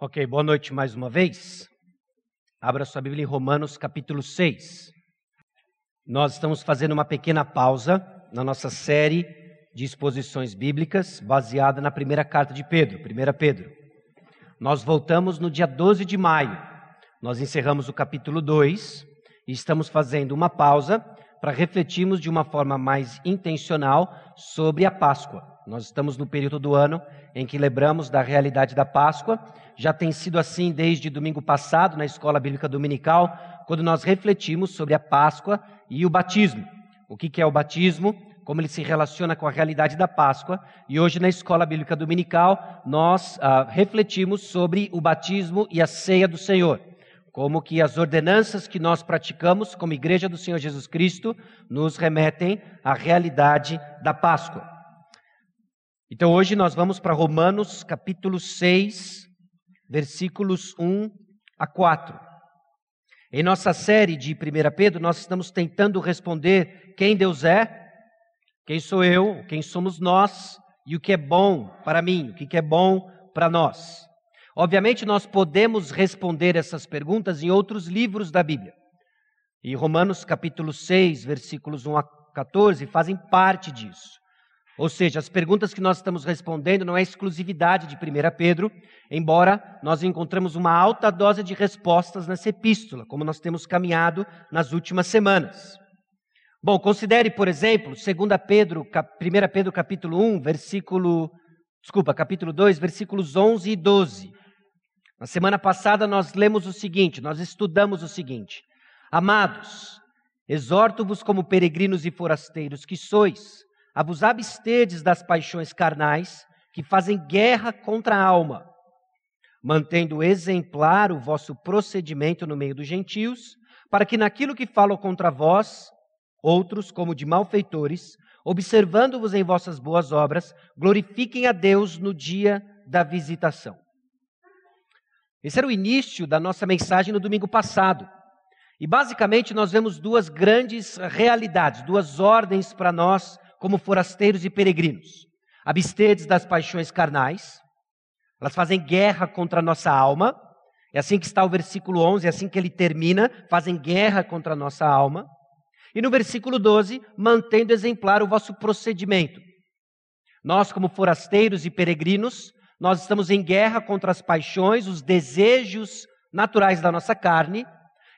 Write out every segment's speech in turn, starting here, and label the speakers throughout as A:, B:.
A: Ok, boa noite mais uma vez. Abra sua Bíblia em Romanos capítulo 6. Nós estamos fazendo uma pequena pausa na nossa série de exposições bíblicas baseada na primeira carta de Pedro, 1 Pedro. Nós voltamos no dia 12 de maio. Nós encerramos o capítulo 2 e estamos fazendo uma pausa para refletirmos de uma forma mais intencional sobre a Páscoa. Nós estamos no período do ano em que lembramos da realidade da Páscoa. Já tem sido assim desde domingo passado, na escola bíblica dominical, quando nós refletimos sobre a Páscoa e o batismo. O que é o batismo? Como ele se relaciona com a realidade da Páscoa. E hoje, na escola bíblica dominical, nós ah, refletimos sobre o batismo e a ceia do Senhor. Como que as ordenanças que nós praticamos como Igreja do Senhor Jesus Cristo nos remetem à realidade da Páscoa. Então hoje nós vamos para Romanos capítulo 6, versículos 1 a 4. Em nossa série de 1 Pedro, nós estamos tentando responder quem Deus é, quem sou eu, quem somos nós e o que é bom para mim, o que é bom para nós. Obviamente, nós podemos responder essas perguntas em outros livros da Bíblia. E Romanos capítulo 6, versículos 1 a 14 fazem parte disso. Ou seja, as perguntas que nós estamos respondendo não é exclusividade de 1 Pedro, embora nós encontramos uma alta dose de respostas nessa epístola, como nós temos caminhado nas últimas semanas. Bom, considere, por exemplo, 2 Pedro, 1 Pedro capítulo 1, versículo, desculpa, capítulo 2, versículos 11 e 12. Na semana passada nós lemos o seguinte, nós estudamos o seguinte: Amados, exorto-vos como peregrinos e forasteiros que sois, a vos abstedes das paixões carnais que fazem guerra contra a alma, mantendo exemplar o vosso procedimento no meio dos gentios, para que naquilo que falam contra vós, outros, como de malfeitores, observando-vos em vossas boas obras, glorifiquem a Deus no dia da visitação. Esse era o início da nossa mensagem no domingo passado. E basicamente nós vemos duas grandes realidades, duas ordens para nós como forasteiros e peregrinos. Abstedes das paixões carnais, elas fazem guerra contra a nossa alma. É assim que está o versículo 11, é assim que ele termina, fazem guerra contra a nossa alma. E no versículo 12, mantendo exemplar o vosso procedimento. Nós, como forasteiros e peregrinos, nós estamos em guerra contra as paixões, os desejos naturais da nossa carne,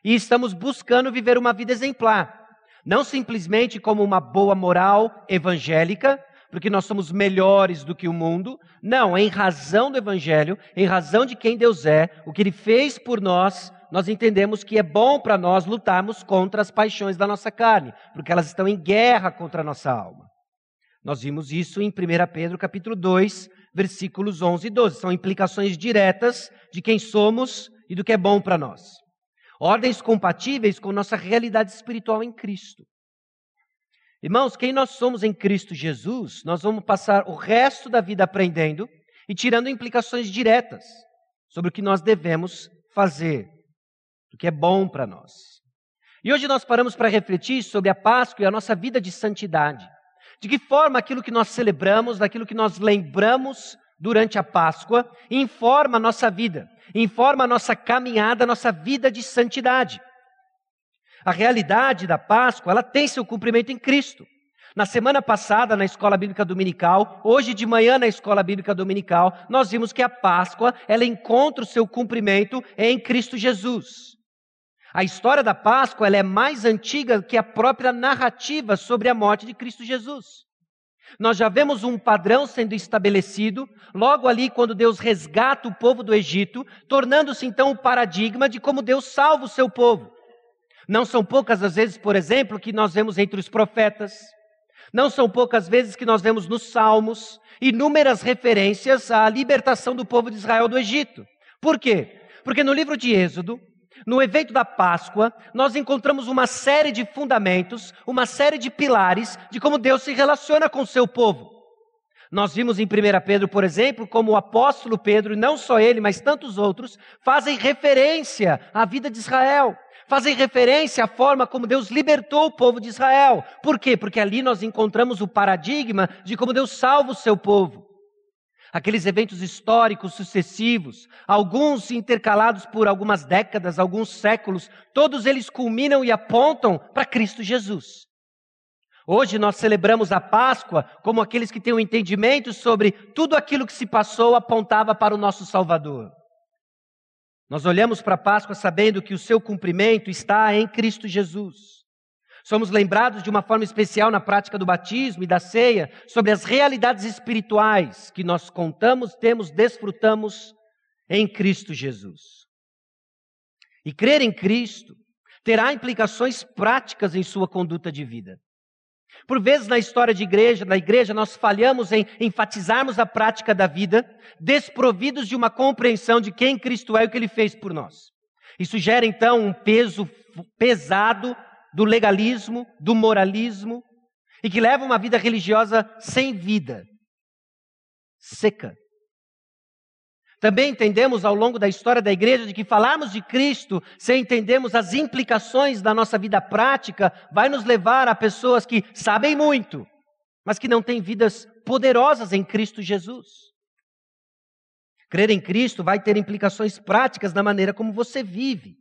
A: e estamos buscando viver uma vida exemplar. Não simplesmente como uma boa moral evangélica, porque nós somos melhores do que o mundo. Não, em razão do Evangelho, em razão de quem Deus é, o que Ele fez por nós, nós entendemos que é bom para nós lutarmos contra as paixões da nossa carne, porque elas estão em guerra contra a nossa alma. Nós vimos isso em 1 Pedro capítulo 2, versículos 11 e 12. São implicações diretas de quem somos e do que é bom para nós ordens compatíveis com nossa realidade espiritual em Cristo. Irmãos, quem nós somos em Cristo Jesus, nós vamos passar o resto da vida aprendendo e tirando implicações diretas sobre o que nós devemos fazer, o que é bom para nós. E hoje nós paramos para refletir sobre a Páscoa e a nossa vida de santidade. De que forma aquilo que nós celebramos, daquilo que nós lembramos durante a Páscoa, informa a nossa vida, informa a nossa caminhada, a nossa vida de santidade. A realidade da Páscoa, ela tem seu cumprimento em Cristo. Na semana passada, na escola bíblica dominical, hoje de manhã na escola bíblica dominical, nós vimos que a Páscoa, ela encontra o seu cumprimento em Cristo Jesus. A história da Páscoa, ela é mais antiga que a própria narrativa sobre a morte de Cristo Jesus. Nós já vemos um padrão sendo estabelecido, logo ali quando Deus resgata o povo do Egito, tornando-se então o paradigma de como Deus salva o seu povo. Não são poucas as vezes, por exemplo, que nós vemos entre os profetas, não são poucas vezes que nós vemos nos Salmos inúmeras referências à libertação do povo de Israel do Egito. Por quê? Porque no livro de Êxodo, no evento da Páscoa, nós encontramos uma série de fundamentos, uma série de pilares de como Deus se relaciona com o seu povo. Nós vimos em 1 Pedro, por exemplo, como o apóstolo Pedro, e não só ele, mas tantos outros, fazem referência à vida de Israel, fazem referência à forma como Deus libertou o povo de Israel. Por quê? Porque ali nós encontramos o paradigma de como Deus salva o seu povo. Aqueles eventos históricos sucessivos, alguns intercalados por algumas décadas, alguns séculos, todos eles culminam e apontam para Cristo Jesus. Hoje nós celebramos a Páscoa como aqueles que têm um entendimento sobre tudo aquilo que se passou apontava para o nosso Salvador. Nós olhamos para a Páscoa sabendo que o seu cumprimento está em Cristo Jesus. Somos lembrados de uma forma especial na prática do batismo e da ceia sobre as realidades espirituais que nós contamos, temos, desfrutamos em Cristo Jesus. E crer em Cristo terá implicações práticas em sua conduta de vida. Por vezes na história de igreja, da igreja, nós falhamos em enfatizarmos a prática da vida, desprovidos de uma compreensão de quem Cristo é e o que ele fez por nós. Isso gera então um peso pesado do legalismo, do moralismo, e que leva uma vida religiosa sem vida, seca. Também entendemos ao longo da história da igreja de que falarmos de Cristo sem entendermos as implicações da nossa vida prática vai nos levar a pessoas que sabem muito, mas que não têm vidas poderosas em Cristo Jesus. Crer em Cristo vai ter implicações práticas na maneira como você vive.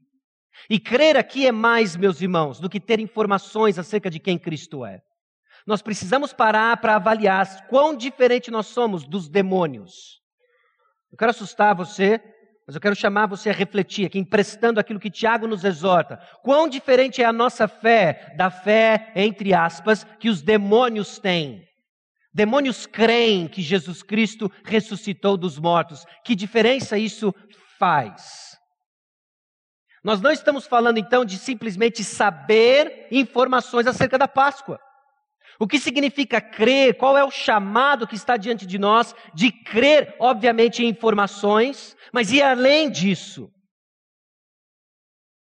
A: E crer aqui é mais, meus irmãos, do que ter informações acerca de quem Cristo é. Nós precisamos parar para avaliar quão diferente nós somos dos demônios. Eu quero assustar você, mas eu quero chamar você a refletir aqui, emprestando aquilo que Tiago nos exorta. Quão diferente é a nossa fé da fé, entre aspas, que os demônios têm. Demônios creem que Jesus Cristo ressuscitou dos mortos. Que diferença isso faz? Nós não estamos falando então de simplesmente saber informações acerca da Páscoa. O que significa crer? Qual é o chamado que está diante de nós de crer, obviamente, em informações, mas ir além disso?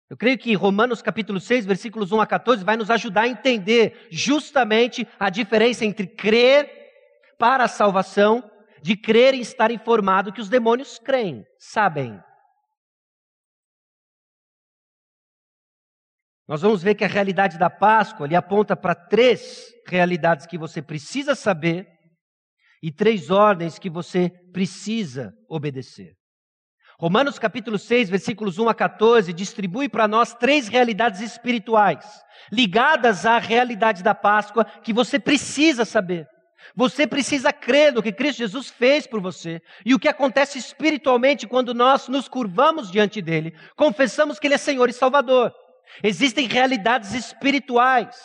A: Eu creio que Romanos capítulo 6, versículos 1 a 14 vai nos ajudar a entender justamente a diferença entre crer para a salvação, de crer em estar informado que os demônios creem, sabem. Nós vamos ver que a realidade da Páscoa lhe aponta para três realidades que você precisa saber e três ordens que você precisa obedecer. Romanos capítulo 6, versículos 1 a 14, distribui para nós três realidades espirituais ligadas à realidade da Páscoa que você precisa saber. Você precisa crer no que Cristo Jesus fez por você e o que acontece espiritualmente quando nós nos curvamos diante dele, confessamos que ele é Senhor e Salvador. Existem realidades espirituais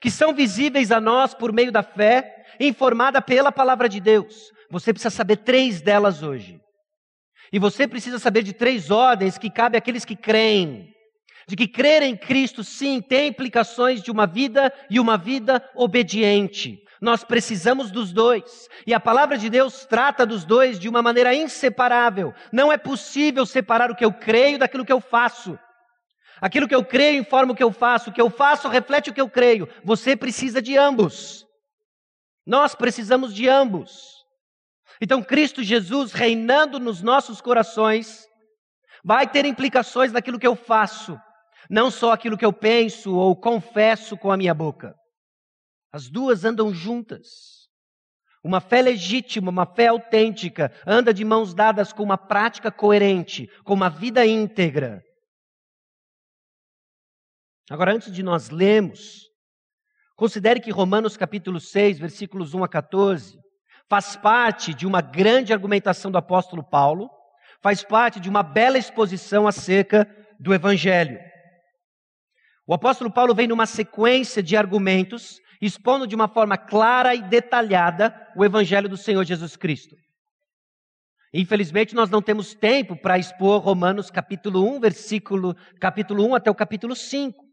A: que são visíveis a nós por meio da fé, informada pela palavra de Deus. Você precisa saber três delas hoje. E você precisa saber de três ordens que cabem àqueles que creem. De que crer em Cristo, sim, tem implicações de uma vida e uma vida obediente. Nós precisamos dos dois. E a palavra de Deus trata dos dois de uma maneira inseparável. Não é possível separar o que eu creio daquilo que eu faço. Aquilo que eu creio informa o que eu faço, o que eu faço reflete o que eu creio. Você precisa de ambos. Nós precisamos de ambos. Então, Cristo Jesus reinando nos nossos corações vai ter implicações naquilo que eu faço, não só aquilo que eu penso ou confesso com a minha boca. As duas andam juntas. Uma fé legítima, uma fé autêntica, anda de mãos dadas com uma prática coerente, com uma vida íntegra. Agora, antes de nós lermos, considere que Romanos capítulo 6, versículos 1 a 14, faz parte de uma grande argumentação do apóstolo Paulo, faz parte de uma bela exposição acerca do Evangelho. O apóstolo Paulo vem numa sequência de argumentos, expondo de uma forma clara e detalhada o Evangelho do Senhor Jesus Cristo. Infelizmente, nós não temos tempo para expor Romanos capítulo 1, versículo, capítulo 1 até o capítulo 5.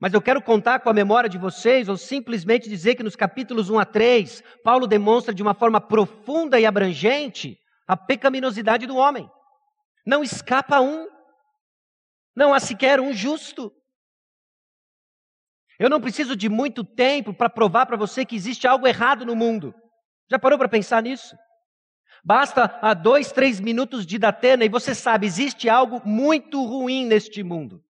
A: Mas eu quero contar com a memória de vocês, ou simplesmente dizer que nos capítulos 1 a 3, Paulo demonstra de uma forma profunda e abrangente a pecaminosidade do homem. Não escapa um. Não há sequer um justo. Eu não preciso de muito tempo para provar para você que existe algo errado no mundo. Já parou para pensar nisso? Basta a dois, três minutos de Datena e você sabe, existe algo muito ruim neste mundo.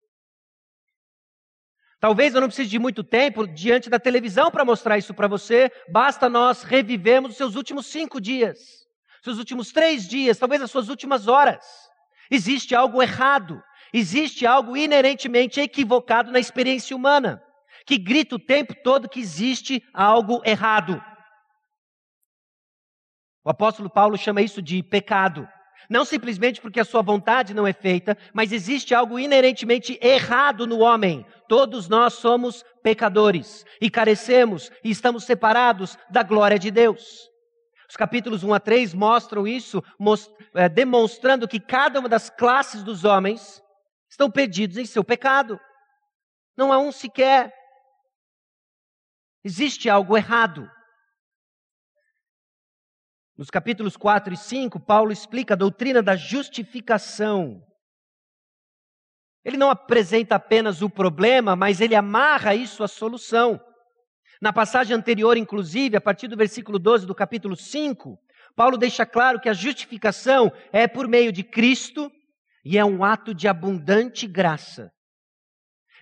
A: Talvez eu não precise de muito tempo diante da televisão para mostrar isso para você, basta nós revivermos os seus últimos cinco dias, seus últimos três dias, talvez as suas últimas horas. Existe algo errado, existe algo inerentemente equivocado na experiência humana, que grita o tempo todo que existe algo errado. O apóstolo Paulo chama isso de pecado. Não simplesmente porque a sua vontade não é feita, mas existe algo inerentemente errado no homem. Todos nós somos pecadores e carecemos e estamos separados da glória de Deus. Os capítulos 1 a 3 mostram isso, most, é, demonstrando que cada uma das classes dos homens estão perdidos em seu pecado. Não há um sequer. Existe algo errado. Nos capítulos 4 e 5, Paulo explica a doutrina da justificação. Ele não apresenta apenas o problema, mas ele amarra isso à solução. Na passagem anterior, inclusive, a partir do versículo 12 do capítulo 5, Paulo deixa claro que a justificação é por meio de Cristo e é um ato de abundante graça.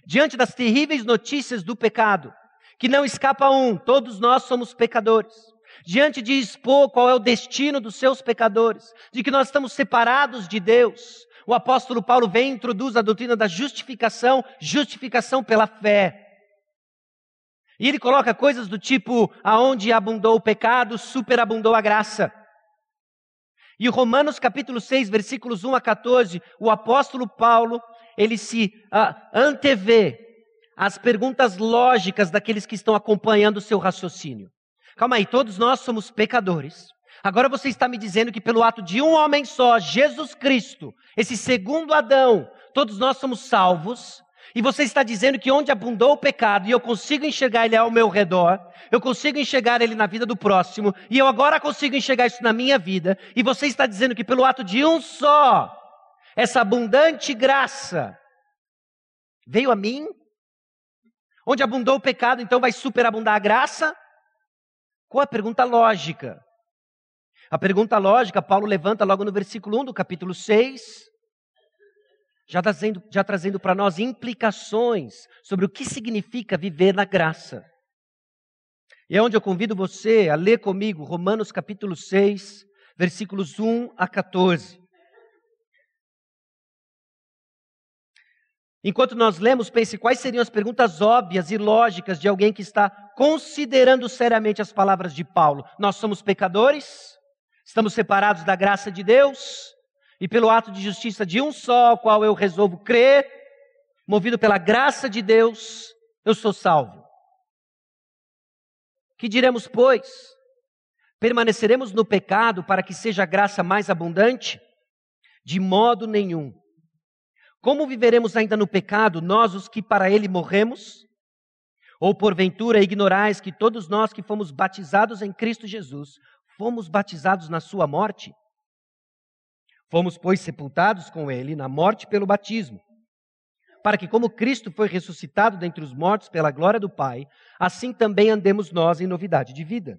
A: Diante das terríveis notícias do pecado, que não escapa um, todos nós somos pecadores diante de expor qual é o destino dos seus pecadores, de que nós estamos separados de Deus, o apóstolo Paulo vem e introduz a doutrina da justificação, justificação pela fé. E ele coloca coisas do tipo: aonde abundou o pecado, superabundou a graça. E Romanos capítulo 6, versículos 1 a 14, o apóstolo Paulo, ele se uh, antevê as perguntas lógicas daqueles que estão acompanhando o seu raciocínio. Calma aí, todos nós somos pecadores. Agora você está me dizendo que pelo ato de um homem só, Jesus Cristo, esse segundo Adão, todos nós somos salvos. E você está dizendo que onde abundou o pecado e eu consigo enxergar ele ao meu redor, eu consigo enxergar ele na vida do próximo, e eu agora consigo enxergar isso na minha vida, e você está dizendo que pelo ato de um só, essa abundante graça veio a mim? Onde abundou o pecado, então vai superabundar a graça? Qual a pergunta lógica? A pergunta lógica, Paulo levanta logo no versículo 1 do capítulo 6, já trazendo, já trazendo para nós implicações sobre o que significa viver na graça. E é onde eu convido você a ler comigo Romanos capítulo 6, versículos 1 a 14. Enquanto nós lemos, pense quais seriam as perguntas óbvias e lógicas de alguém que está considerando seriamente as palavras de Paulo. Nós somos pecadores, estamos separados da graça de Deus, e pelo ato de justiça de um só, ao qual eu resolvo crer, movido pela graça de Deus, eu sou salvo. Que diremos, pois? Permaneceremos no pecado para que seja a graça mais abundante? De modo nenhum. Como viveremos ainda no pecado, nós os que para ele morremos? Ou porventura ignorais que todos nós que fomos batizados em Cristo Jesus, fomos batizados na sua morte? Fomos, pois, sepultados com ele na morte pelo batismo, para que, como Cristo foi ressuscitado dentre os mortos pela glória do Pai, assim também andemos nós em novidade de vida.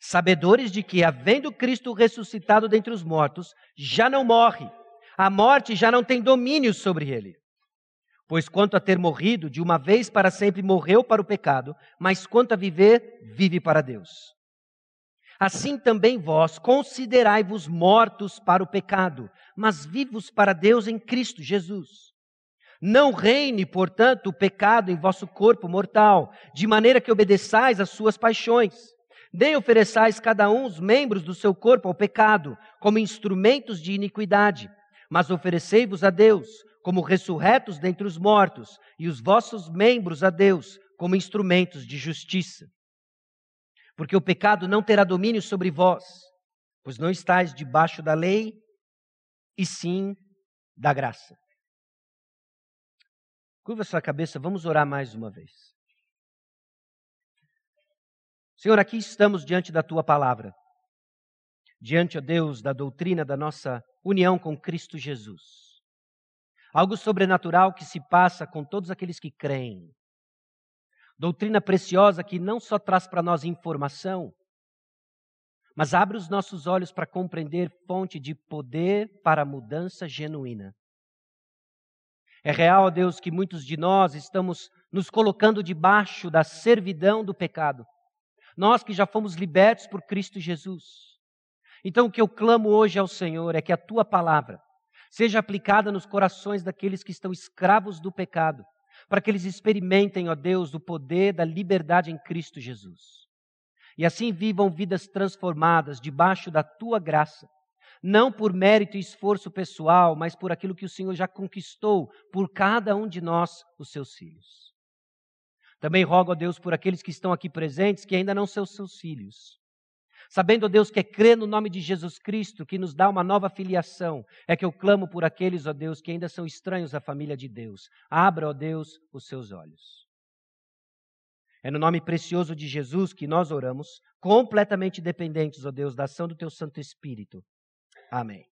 A: sabedores de que, havendo Cristo ressuscitado dentre os mortos, já não morre, a morte já não tem domínio sobre ele. Pois quanto a ter morrido, de uma vez para sempre morreu para o pecado, mas quanto a viver, vive para Deus. Assim também vós considerai-vos mortos para o pecado, mas vivos para Deus em Cristo Jesus. Não reine, portanto, o pecado em vosso corpo mortal, de maneira que obedeçais às suas paixões nem ofereçais cada um os membros do seu corpo ao pecado, como instrumentos de iniquidade, mas oferecei-vos a Deus como ressurretos dentre os mortos, e os vossos membros a Deus como instrumentos de justiça. Porque o pecado não terá domínio sobre vós, pois não estáis debaixo da lei, e sim da graça. Curva sua cabeça, vamos orar mais uma vez. Senhor, aqui estamos diante da tua palavra, diante, ó Deus, da doutrina da nossa união com Cristo Jesus. Algo sobrenatural que se passa com todos aqueles que creem. Doutrina preciosa que não só traz para nós informação, mas abre os nossos olhos para compreender fonte de poder para mudança genuína. É real, Deus, que muitos de nós estamos nos colocando debaixo da servidão do pecado nós que já fomos libertos por Cristo Jesus. Então, o que eu clamo hoje ao Senhor é que a tua palavra seja aplicada nos corações daqueles que estão escravos do pecado, para que eles experimentem, ó Deus, o poder da liberdade em Cristo Jesus. E assim vivam vidas transformadas debaixo da tua graça, não por mérito e esforço pessoal, mas por aquilo que o Senhor já conquistou por cada um de nós, os seus filhos. Também rogo a Deus por aqueles que estão aqui presentes que ainda não são seus filhos. Sabendo, Deus, que é crer no nome de Jesus Cristo que nos dá uma nova filiação, é que eu clamo por aqueles, ó Deus, que ainda são estranhos à família de Deus. Abra, ó Deus, os seus olhos. É no nome precioso de Jesus que nós oramos, completamente dependentes, ó Deus, da ação do Teu Santo Espírito. Amém.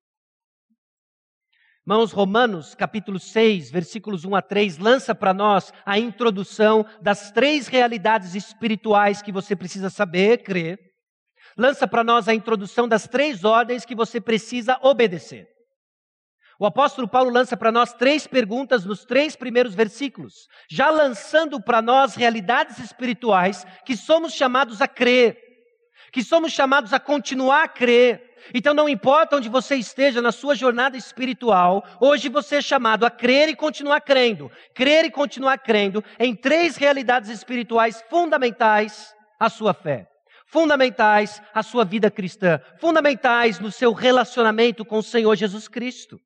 A: Irmãos, Romanos capítulo 6, versículos 1 a 3, lança para nós a introdução das três realidades espirituais que você precisa saber, crer. Lança para nós a introdução das três ordens que você precisa obedecer. O apóstolo Paulo lança para nós três perguntas nos três primeiros versículos, já lançando para nós realidades espirituais que somos chamados a crer, que somos chamados a continuar a crer, então não importa onde você esteja na sua jornada espiritual, hoje você é chamado a crer e continuar crendo. Crer e continuar crendo em três realidades espirituais fundamentais à sua fé. Fundamentais à sua vida cristã, fundamentais no seu relacionamento com o Senhor Jesus Cristo.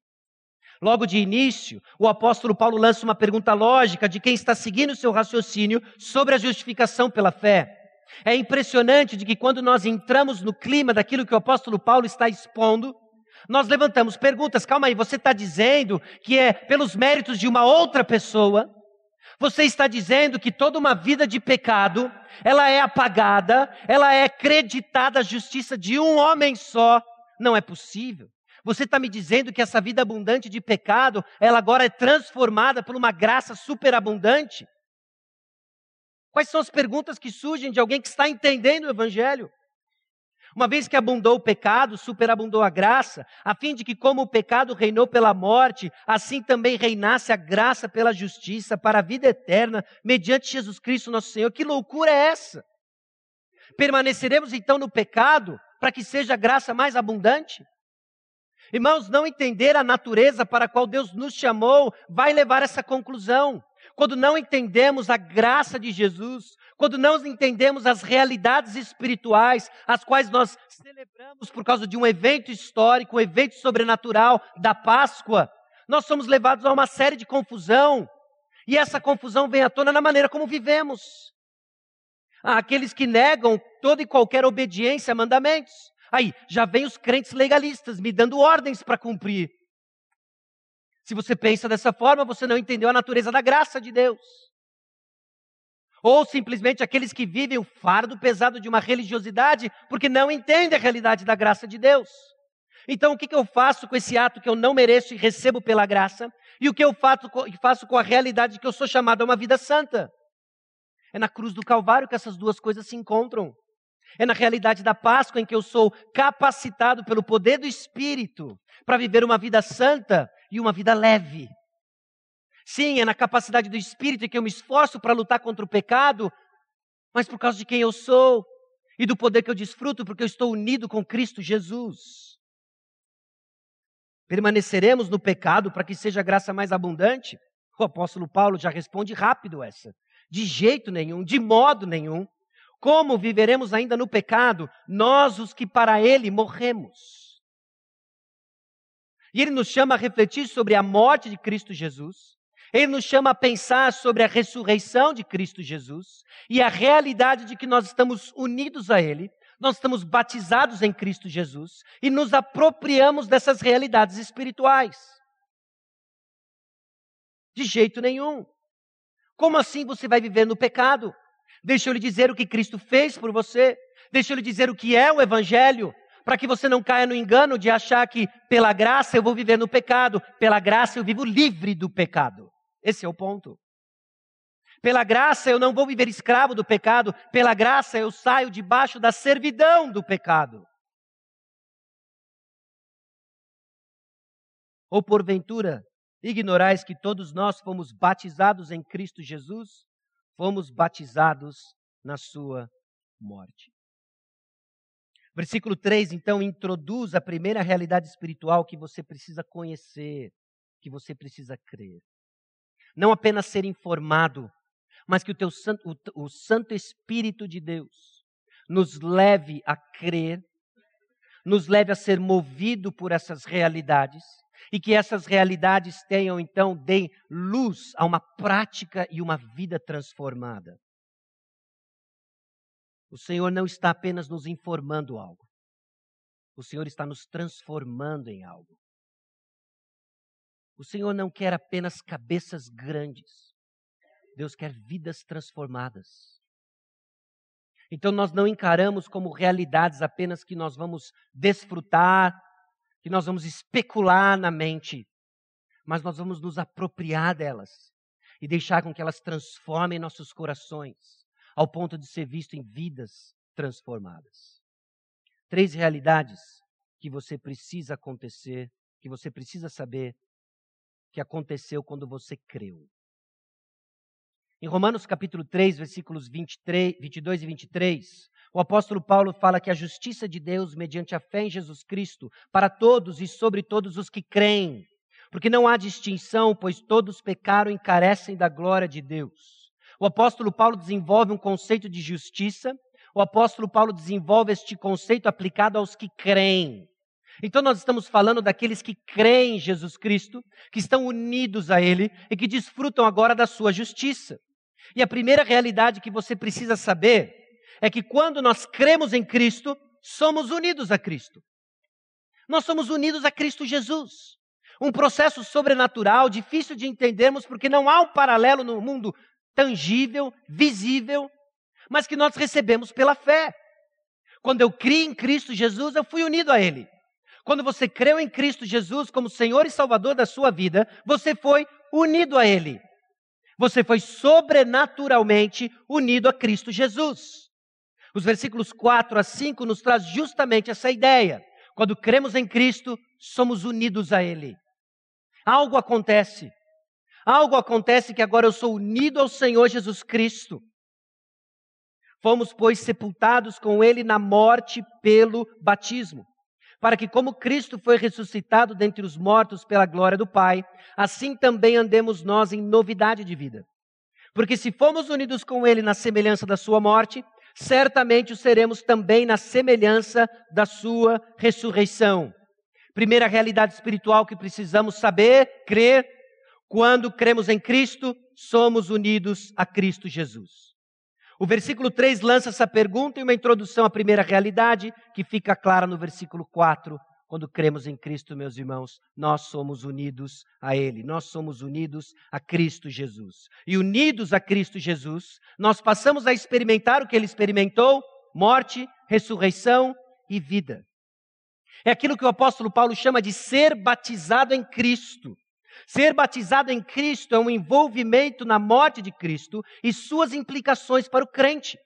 A: Logo de início, o apóstolo Paulo lança uma pergunta lógica de quem está seguindo o seu raciocínio sobre a justificação pela fé. É impressionante de que quando nós entramos no clima daquilo que o apóstolo Paulo está expondo, nós levantamos perguntas. Calma aí, você está dizendo que é pelos méritos de uma outra pessoa? Você está dizendo que toda uma vida de pecado, ela é apagada, ela é creditada à justiça de um homem só? Não é possível. Você está me dizendo que essa vida abundante de pecado, ela agora é transformada por uma graça superabundante? Quais são as perguntas que surgem de alguém que está entendendo o Evangelho? Uma vez que abundou o pecado, superabundou a graça, a fim de que, como o pecado reinou pela morte, assim também reinasse a graça pela justiça para a vida eterna, mediante Jesus Cristo nosso Senhor. Que loucura é essa? Permaneceremos então no pecado para que seja a graça mais abundante? Irmãos, não entender a natureza para a qual Deus nos chamou vai levar a essa conclusão quando não entendemos a graça de Jesus, quando não entendemos as realidades espirituais, as quais nós celebramos por causa de um evento histórico, um evento sobrenatural da Páscoa, nós somos levados a uma série de confusão. E essa confusão vem à tona na maneira como vivemos. Aqueles que negam toda e qualquer obediência a mandamentos. Aí, já vem os crentes legalistas me dando ordens para cumprir. Se você pensa dessa forma, você não entendeu a natureza da graça de Deus. Ou simplesmente aqueles que vivem o fardo pesado de uma religiosidade porque não entendem a realidade da graça de Deus. Então, o que, eu faço com esse ato que eu não mereço e recebo pela graça? E o que eu faço com a realidade de que eu sou chamado a uma vida santa? É na cruz do Calvário que essas duas coisas se encontram. É na realidade da Páscoa em que eu sou capacitado pelo poder do Espírito para viver uma vida santa e uma vida leve. Sim, é na capacidade do Espírito que eu me esforço para lutar contra o pecado, mas por causa de quem eu sou e do poder que eu desfruto, porque eu estou unido com Cristo Jesus. Permaneceremos no pecado para que seja a graça mais abundante? O apóstolo Paulo já responde rápido essa. De jeito nenhum, de modo nenhum. Como viveremos ainda no pecado, nós os que para ele morremos? E ele nos chama a refletir sobre a morte de Cristo Jesus. Ele nos chama a pensar sobre a ressurreição de Cristo Jesus e a realidade de que nós estamos unidos a Ele, nós estamos batizados em Cristo Jesus e nos apropriamos dessas realidades espirituais. De jeito nenhum. Como assim você vai viver no pecado? Deixa eu lhe dizer o que Cristo fez por você. Deixa eu lhe dizer o que é o Evangelho. Para que você não caia no engano de achar que pela graça eu vou viver no pecado, pela graça eu vivo livre do pecado. Esse é o ponto. Pela graça eu não vou viver escravo do pecado, pela graça eu saio debaixo da servidão do pecado. Ou porventura, ignorais que todos nós fomos batizados em Cristo Jesus? Fomos batizados na sua morte. Versículo 3, então, introduz a primeira realidade espiritual que você precisa conhecer, que você precisa crer. Não apenas ser informado, mas que o, teu santo, o, o Santo Espírito de Deus nos leve a crer, nos leve a ser movido por essas realidades e que essas realidades tenham então deem luz a uma prática e uma vida transformada. O Senhor não está apenas nos informando algo. O Senhor está nos transformando em algo. O Senhor não quer apenas cabeças grandes. Deus quer vidas transformadas. Então nós não encaramos como realidades apenas que nós vamos desfrutar, que nós vamos especular na mente, mas nós vamos nos apropriar delas e deixar com que elas transformem nossos corações, ao ponto de ser visto em vidas transformadas. Três realidades que você precisa acontecer, que você precisa saber que aconteceu quando você creu. Em Romanos capítulo 3, versículos 23, 22 e 23, o apóstolo Paulo fala que a justiça de Deus, mediante a fé em Jesus Cristo, para todos e sobre todos os que creem, porque não há distinção, pois todos pecaram e carecem da glória de Deus. O apóstolo Paulo desenvolve um conceito de justiça, o apóstolo Paulo desenvolve este conceito aplicado aos que creem. Então, nós estamos falando daqueles que creem em Jesus Cristo, que estão unidos a Ele e que desfrutam agora da sua justiça. E a primeira realidade que você precisa saber é que quando nós cremos em Cristo, somos unidos a Cristo. Nós somos unidos a Cristo Jesus. Um processo sobrenatural, difícil de entendermos, porque não há um paralelo no mundo tangível, visível, mas que nós recebemos pela fé. Quando eu criei em Cristo Jesus, eu fui unido a Ele. Quando você creu em Cristo Jesus como Senhor e Salvador da sua vida, você foi unido a Ele. Você foi sobrenaturalmente unido a Cristo Jesus. Os versículos 4 a 5 nos traz justamente essa ideia. Quando cremos em Cristo, somos unidos a Ele. Algo acontece. Algo acontece que agora eu sou unido ao Senhor Jesus Cristo. Fomos, pois, sepultados com Ele na morte pelo batismo, para que, como Cristo foi ressuscitado dentre os mortos pela glória do Pai, assim também andemos nós em novidade de vida. Porque se fomos unidos com Ele na semelhança da Sua morte, certamente o seremos também na semelhança da sua ressurreição. Primeira realidade espiritual que precisamos saber, crer, quando cremos em Cristo, somos unidos a Cristo Jesus. O versículo 3 lança essa pergunta e uma introdução à primeira realidade, que fica clara no versículo 4 quando cremos em Cristo, meus irmãos, nós somos unidos a Ele, nós somos unidos a Cristo Jesus. E unidos a Cristo Jesus, nós passamos a experimentar o que Ele experimentou: morte, ressurreição e vida. É aquilo que o apóstolo Paulo chama de ser batizado em Cristo. Ser batizado em Cristo é um envolvimento na morte de Cristo e suas implicações para o crente.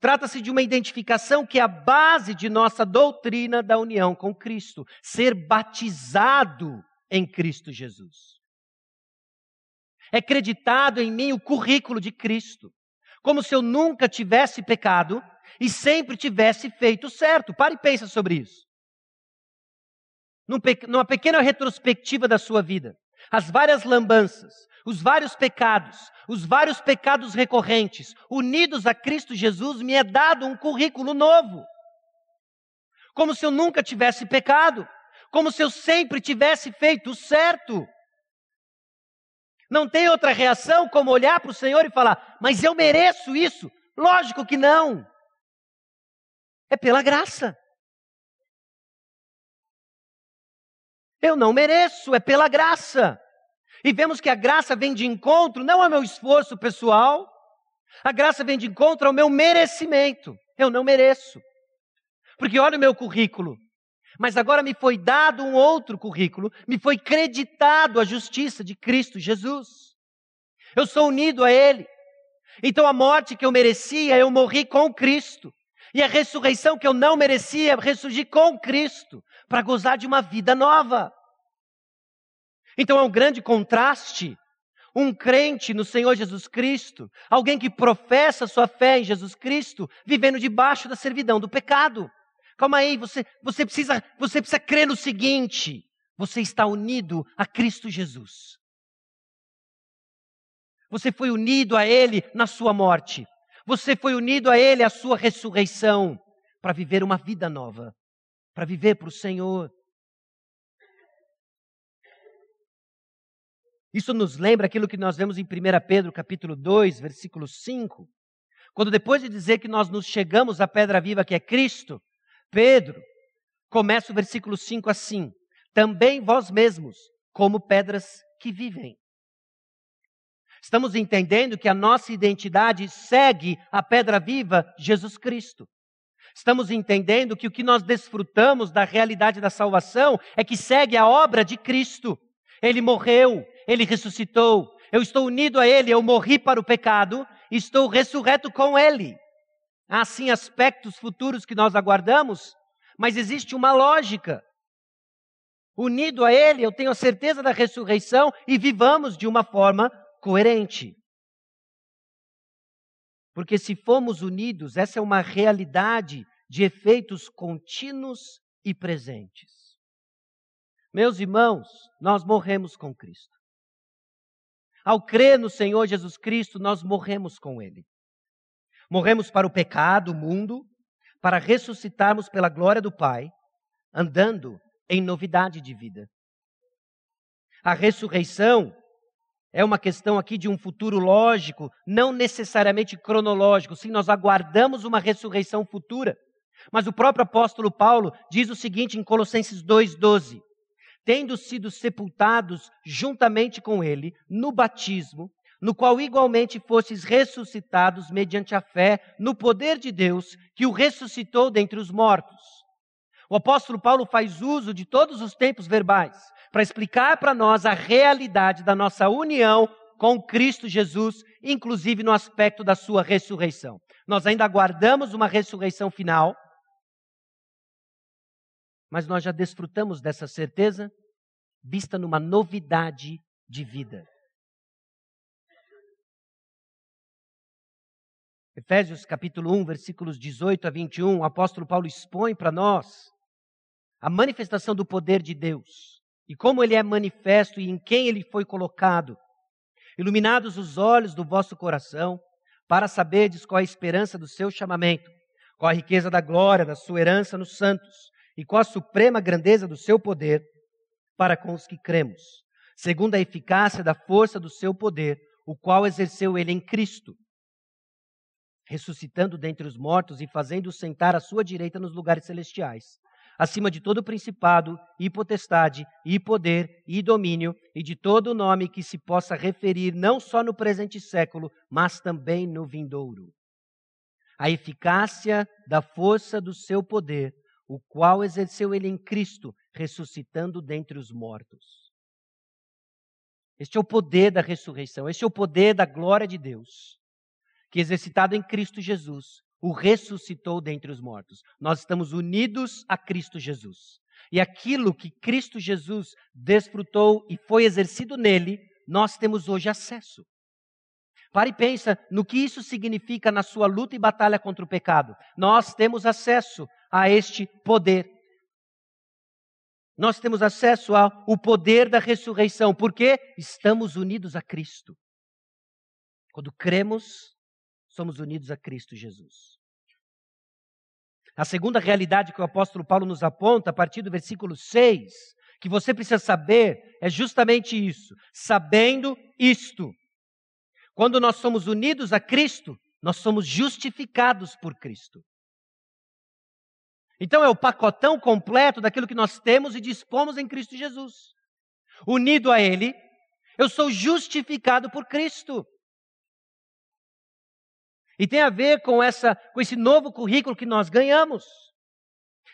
A: Trata-se de uma identificação que é a base de nossa doutrina da união com Cristo, ser batizado em Cristo Jesus. É acreditado em mim o currículo de Cristo, como se eu nunca tivesse pecado e sempre tivesse feito certo. Pare e pense sobre isso. Numa pequena retrospectiva da sua vida, as várias lambanças, os vários pecados, os vários pecados recorrentes, unidos a Cristo Jesus, me é dado um currículo novo. Como se eu nunca tivesse pecado, como se eu sempre tivesse feito certo. Não tem outra reação como olhar para o Senhor e falar, mas eu mereço isso? Lógico que não. É pela graça. Eu não mereço, é pela graça. E vemos que a graça vem de encontro não ao meu esforço pessoal, A graça vem de encontro ao meu merecimento. Eu não mereço. Porque olha o meu currículo. Mas agora me foi dado um outro currículo, me foi creditado a justiça de Cristo Jesus. Eu sou unido a Ele. Então a morte que eu merecia, eu morri com Cristo. E a ressurreição que eu não merecia, ressurgi com Cristo, para gozar de uma vida nova. Então é um grande contraste. Um crente no Senhor Jesus Cristo, alguém que professa sua fé em Jesus Cristo, vivendo debaixo da servidão do pecado. Calma aí, você, você, precisa, você precisa crer no seguinte: você está unido a Cristo Jesus. Você foi unido a Ele na sua morte. Você foi unido a Ele à sua ressurreição para viver uma vida nova, para viver para o Senhor. Isso nos lembra aquilo que nós vemos em 1 Pedro capítulo 2, versículo 5, quando depois de dizer que nós nos chegamos à pedra viva que é Cristo, Pedro começa o versículo 5 assim: Também vós mesmos, como pedras que vivem. Estamos entendendo que a nossa identidade segue a pedra viva, Jesus Cristo. Estamos entendendo que o que nós desfrutamos da realidade da salvação é que segue a obra de Cristo. Ele morreu, ele ressuscitou, eu estou unido a ele, eu morri para o pecado, estou ressurreto com ele. Há sim aspectos futuros que nós aguardamos, mas existe uma lógica. Unido a Ele, eu tenho a certeza da ressurreição e vivamos de uma forma coerente. Porque se formos unidos, essa é uma realidade de efeitos contínuos e presentes. Meus irmãos, nós morremos com Cristo. Ao crer no Senhor Jesus Cristo, nós morremos com Ele. Morremos para o pecado, o mundo, para ressuscitarmos pela glória do Pai, andando em novidade de vida. A ressurreição é uma questão aqui de um futuro lógico, não necessariamente cronológico. Sim, nós aguardamos uma ressurreição futura. Mas o próprio apóstolo Paulo diz o seguinte em Colossenses 2,12: Tendo sido sepultados juntamente com ele no batismo, no qual igualmente fostes ressuscitados mediante a fé no poder de Deus que o ressuscitou dentre os mortos. O apóstolo Paulo faz uso de todos os tempos verbais para explicar para nós a realidade da nossa união com Cristo Jesus, inclusive no aspecto da sua ressurreição. Nós ainda aguardamos uma ressurreição final, mas nós já desfrutamos dessa certeza vista numa novidade de vida. Efésios capítulo 1, versículos 18 a 21, o apóstolo Paulo expõe para nós a manifestação do poder de Deus e como ele é manifesto e em quem ele foi colocado. Iluminados os olhos do vosso coração, para saberdes qual a esperança do seu chamamento, qual a riqueza da glória da sua herança nos santos e qual a suprema grandeza do seu poder para com os que cremos, segundo a eficácia da força do seu poder, o qual exerceu ele em Cristo ressuscitando dentre os mortos e fazendo-o sentar à sua direita nos lugares celestiais, acima de todo principado, e potestade, e poder, e domínio, e de todo nome que se possa referir não só no presente século, mas também no vindouro. A eficácia da força do seu poder, o qual exerceu ele em Cristo, ressuscitando dentre os mortos. Este é o poder da ressurreição, este é o poder da glória de Deus que exercitado em Cristo Jesus, o ressuscitou dentre os mortos. Nós estamos unidos a Cristo Jesus. E aquilo que Cristo Jesus desfrutou e foi exercido nele, nós temos hoje acesso. Pare e pensa no que isso significa na sua luta e batalha contra o pecado. Nós temos acesso a este poder. Nós temos acesso ao poder da ressurreição, porque estamos unidos a Cristo. Quando cremos somos unidos a Cristo Jesus. A segunda realidade que o apóstolo Paulo nos aponta, a partir do versículo 6, que você precisa saber, é justamente isso. Sabendo isto. Quando nós somos unidos a Cristo, nós somos justificados por Cristo. Então é o pacotão completo daquilo que nós temos e dispomos em Cristo Jesus. Unido a Ele, eu sou justificado por Cristo. E tem a ver com, essa, com esse novo currículo que nós ganhamos.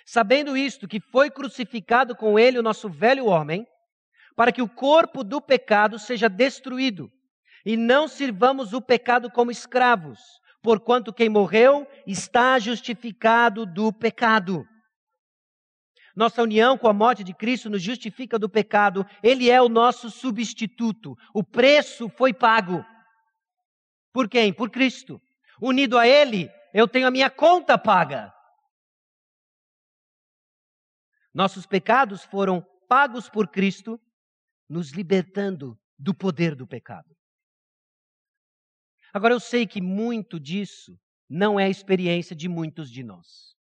A: Sabendo isto, que foi crucificado com ele o nosso velho homem, para que o corpo do pecado seja destruído, e não sirvamos o pecado como escravos, porquanto quem morreu está justificado do pecado. Nossa união com a morte de Cristo nos justifica do pecado, ele é o nosso substituto. O preço foi pago. Por quem? Por Cristo. Unido a ele, eu tenho a minha conta paga. Nossos pecados foram pagos por Cristo, nos libertando do poder do pecado. Agora eu sei que muito disso não é a experiência de muitos de nós.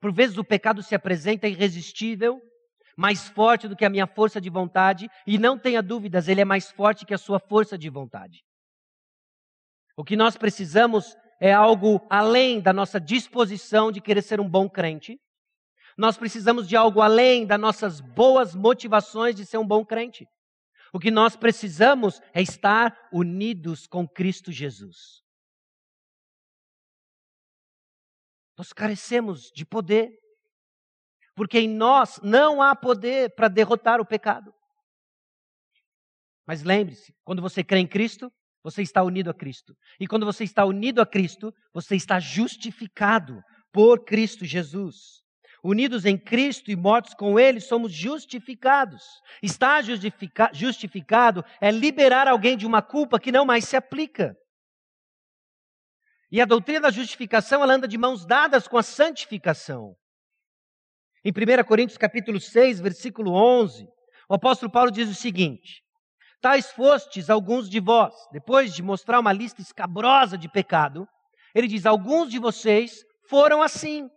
A: Por vezes o pecado se apresenta irresistível, mais forte do que a minha força de vontade, e não tenha dúvidas, ele é mais forte que a sua força de vontade. O que nós precisamos é algo além da nossa disposição de querer ser um bom crente. Nós precisamos de algo além das nossas boas motivações de ser um bom crente. O que nós precisamos é estar unidos com Cristo Jesus. Nós carecemos de poder, porque em nós não há poder para derrotar o pecado. Mas lembre-se, quando você crê em Cristo, você está unido a Cristo. E quando você está unido a Cristo, você está justificado por Cristo Jesus. Unidos em Cristo e mortos com Ele, somos justificados. Estar justifica justificado é liberar alguém de uma culpa que não mais se aplica. E a doutrina da justificação, ela anda de mãos dadas com a santificação. Em 1 Coríntios capítulo 6, versículo 11, o apóstolo Paulo diz o seguinte: Tais fostes alguns de vós, depois de mostrar uma lista escabrosa de pecado, ele diz: Alguns de vocês foram assim,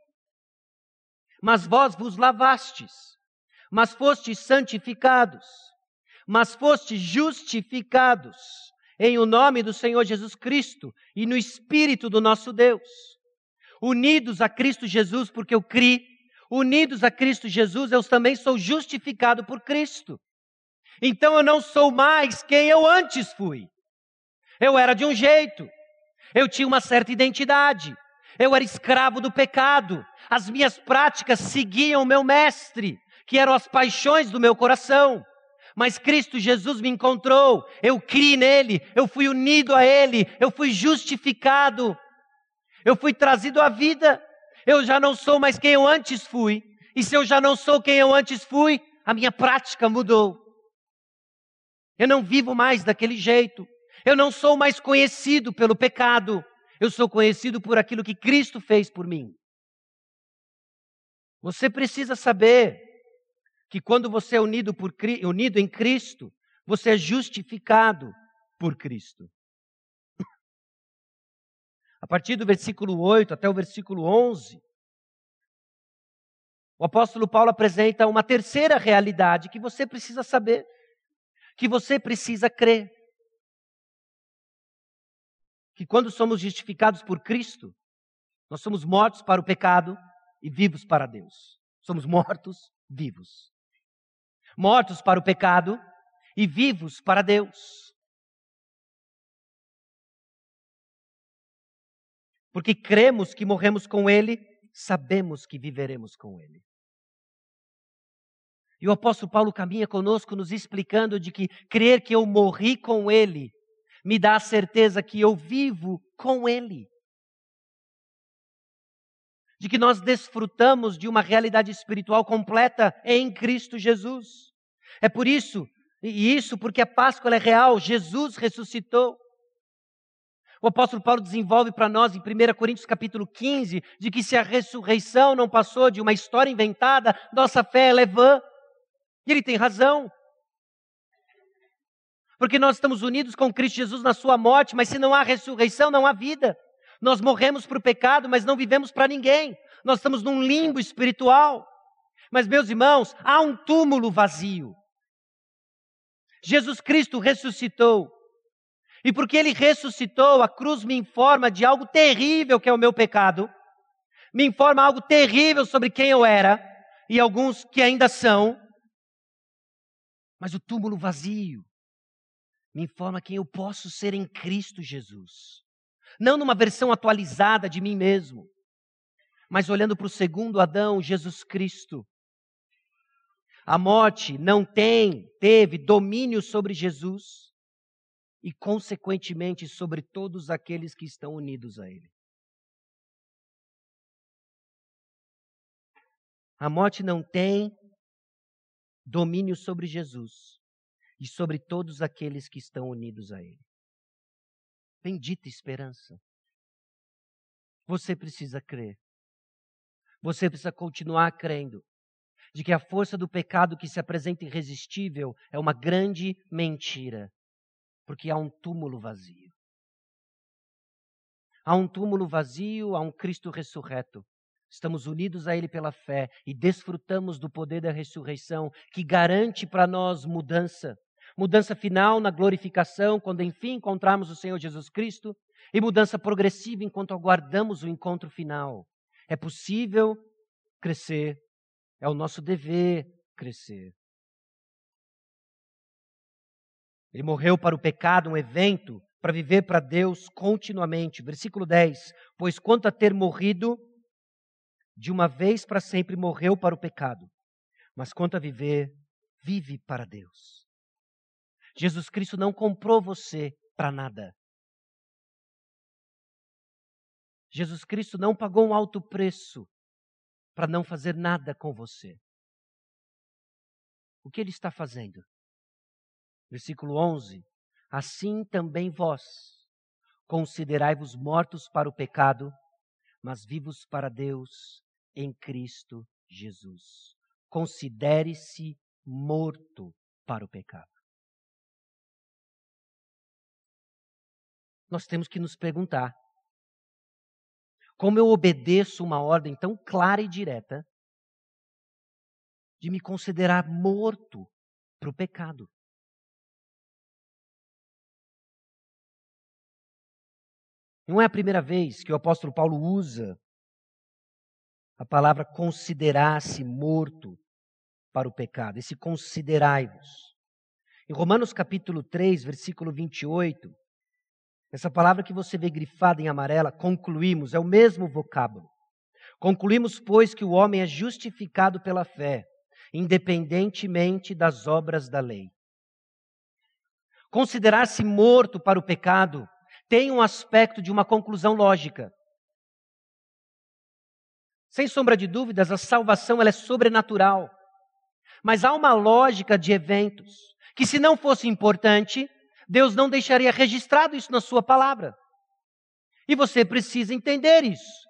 A: mas vós vos lavastes, mas fostes santificados, mas fostes justificados em o nome do Senhor Jesus Cristo e no Espírito do nosso Deus. Unidos a Cristo Jesus, porque eu criei, unidos a Cristo Jesus, eu também sou justificado por Cristo. Então eu não sou mais quem eu antes fui. Eu era de um jeito, eu tinha uma certa identidade, eu era escravo do pecado, as minhas práticas seguiam o meu mestre, que eram as paixões do meu coração. Mas Cristo Jesus me encontrou, eu criei nele, eu fui unido a ele, eu fui justificado, eu fui trazido à vida, eu já não sou mais quem eu antes fui, e se eu já não sou quem eu antes fui, a minha prática mudou. Eu não vivo mais daquele jeito, eu não sou mais conhecido pelo pecado, eu sou conhecido por aquilo que Cristo fez por mim. Você precisa saber que quando você é unido, por, unido em Cristo, você é justificado por Cristo. A partir do versículo 8 até o versículo 11, o apóstolo Paulo apresenta uma terceira realidade que você precisa saber, que você precisa crer. Que quando somos justificados por Cristo, nós somos mortos para o pecado e vivos para Deus. Somos mortos, vivos mortos para o pecado e vivos para Deus. Porque cremos que morremos com Ele, sabemos que viveremos com Ele. E o apóstolo Paulo caminha conosco nos explicando de que crer que eu morri com Ele me dá a certeza que eu vivo com Ele de que nós desfrutamos de uma realidade espiritual completa em Cristo Jesus. É por isso, e isso porque a Páscoa é real, Jesus ressuscitou. O apóstolo Paulo desenvolve para nós em 1 Coríntios capítulo 15 de que se a ressurreição não passou de uma história inventada, nossa fé é vã. E ele tem razão. Porque nós estamos unidos com Cristo Jesus na sua morte, mas se não há ressurreição, não há vida. Nós morremos para o pecado, mas não vivemos para ninguém. Nós estamos num limbo espiritual. Mas, meus irmãos, há um túmulo vazio. Jesus Cristo ressuscitou. E porque ele ressuscitou, a cruz me informa de algo terrível que é o meu pecado, me informa algo terrível sobre quem eu era e alguns que ainda são. Mas o túmulo vazio me informa quem eu posso ser em Cristo Jesus. não numa versão atualizada de mim mesmo, mas olhando para o segundo Adão, Jesus Cristo. A morte não tem, teve domínio sobre Jesus e, consequentemente, sobre todos aqueles que estão unidos a Ele. A morte não tem domínio sobre Jesus e sobre todos aqueles que estão unidos a Ele. Bendita esperança. Você precisa crer. Você precisa continuar crendo de que a força do pecado que se apresenta irresistível é uma grande mentira, porque há um túmulo vazio. Há um túmulo vazio, há um Cristo ressurreto. Estamos unidos a Ele pela fé e desfrutamos do poder da ressurreição que garante para nós mudança. Mudança final na glorificação, quando enfim encontrarmos o Senhor Jesus Cristo, e mudança progressiva enquanto aguardamos o encontro final. É possível crescer, é o nosso dever crescer. Ele morreu para o pecado, um evento, para viver para Deus continuamente. Versículo 10: Pois quanto a ter morrido, de uma vez para sempre morreu para o pecado, mas quanto a viver, vive para Deus. Jesus Cristo não comprou você para nada. Jesus Cristo não pagou um alto preço para não fazer nada com você. O que ele está fazendo? Versículo 11: Assim também vós considerai-vos mortos para o pecado, mas vivos para Deus em Cristo Jesus. Considere-se morto para o pecado. Nós temos que nos perguntar: como eu obedeço uma ordem tão clara e direta de me considerar morto para o pecado? Não é a primeira vez que o apóstolo Paulo usa a palavra considerar-se morto para o pecado, esse considerai-vos. Em Romanos capítulo 3, versículo 28, essa palavra que você vê grifada em amarela, concluímos, é o mesmo vocábulo. Concluímos, pois, que o homem é justificado pela fé, independentemente das obras da lei. Considerar-se morto para o pecado tem um aspecto de uma conclusão lógica. Sem sombra de dúvidas, a salvação ela é sobrenatural. Mas há uma lógica de eventos que, se não fosse importante, Deus não deixaria registrado isso na sua palavra. E você precisa entender isso.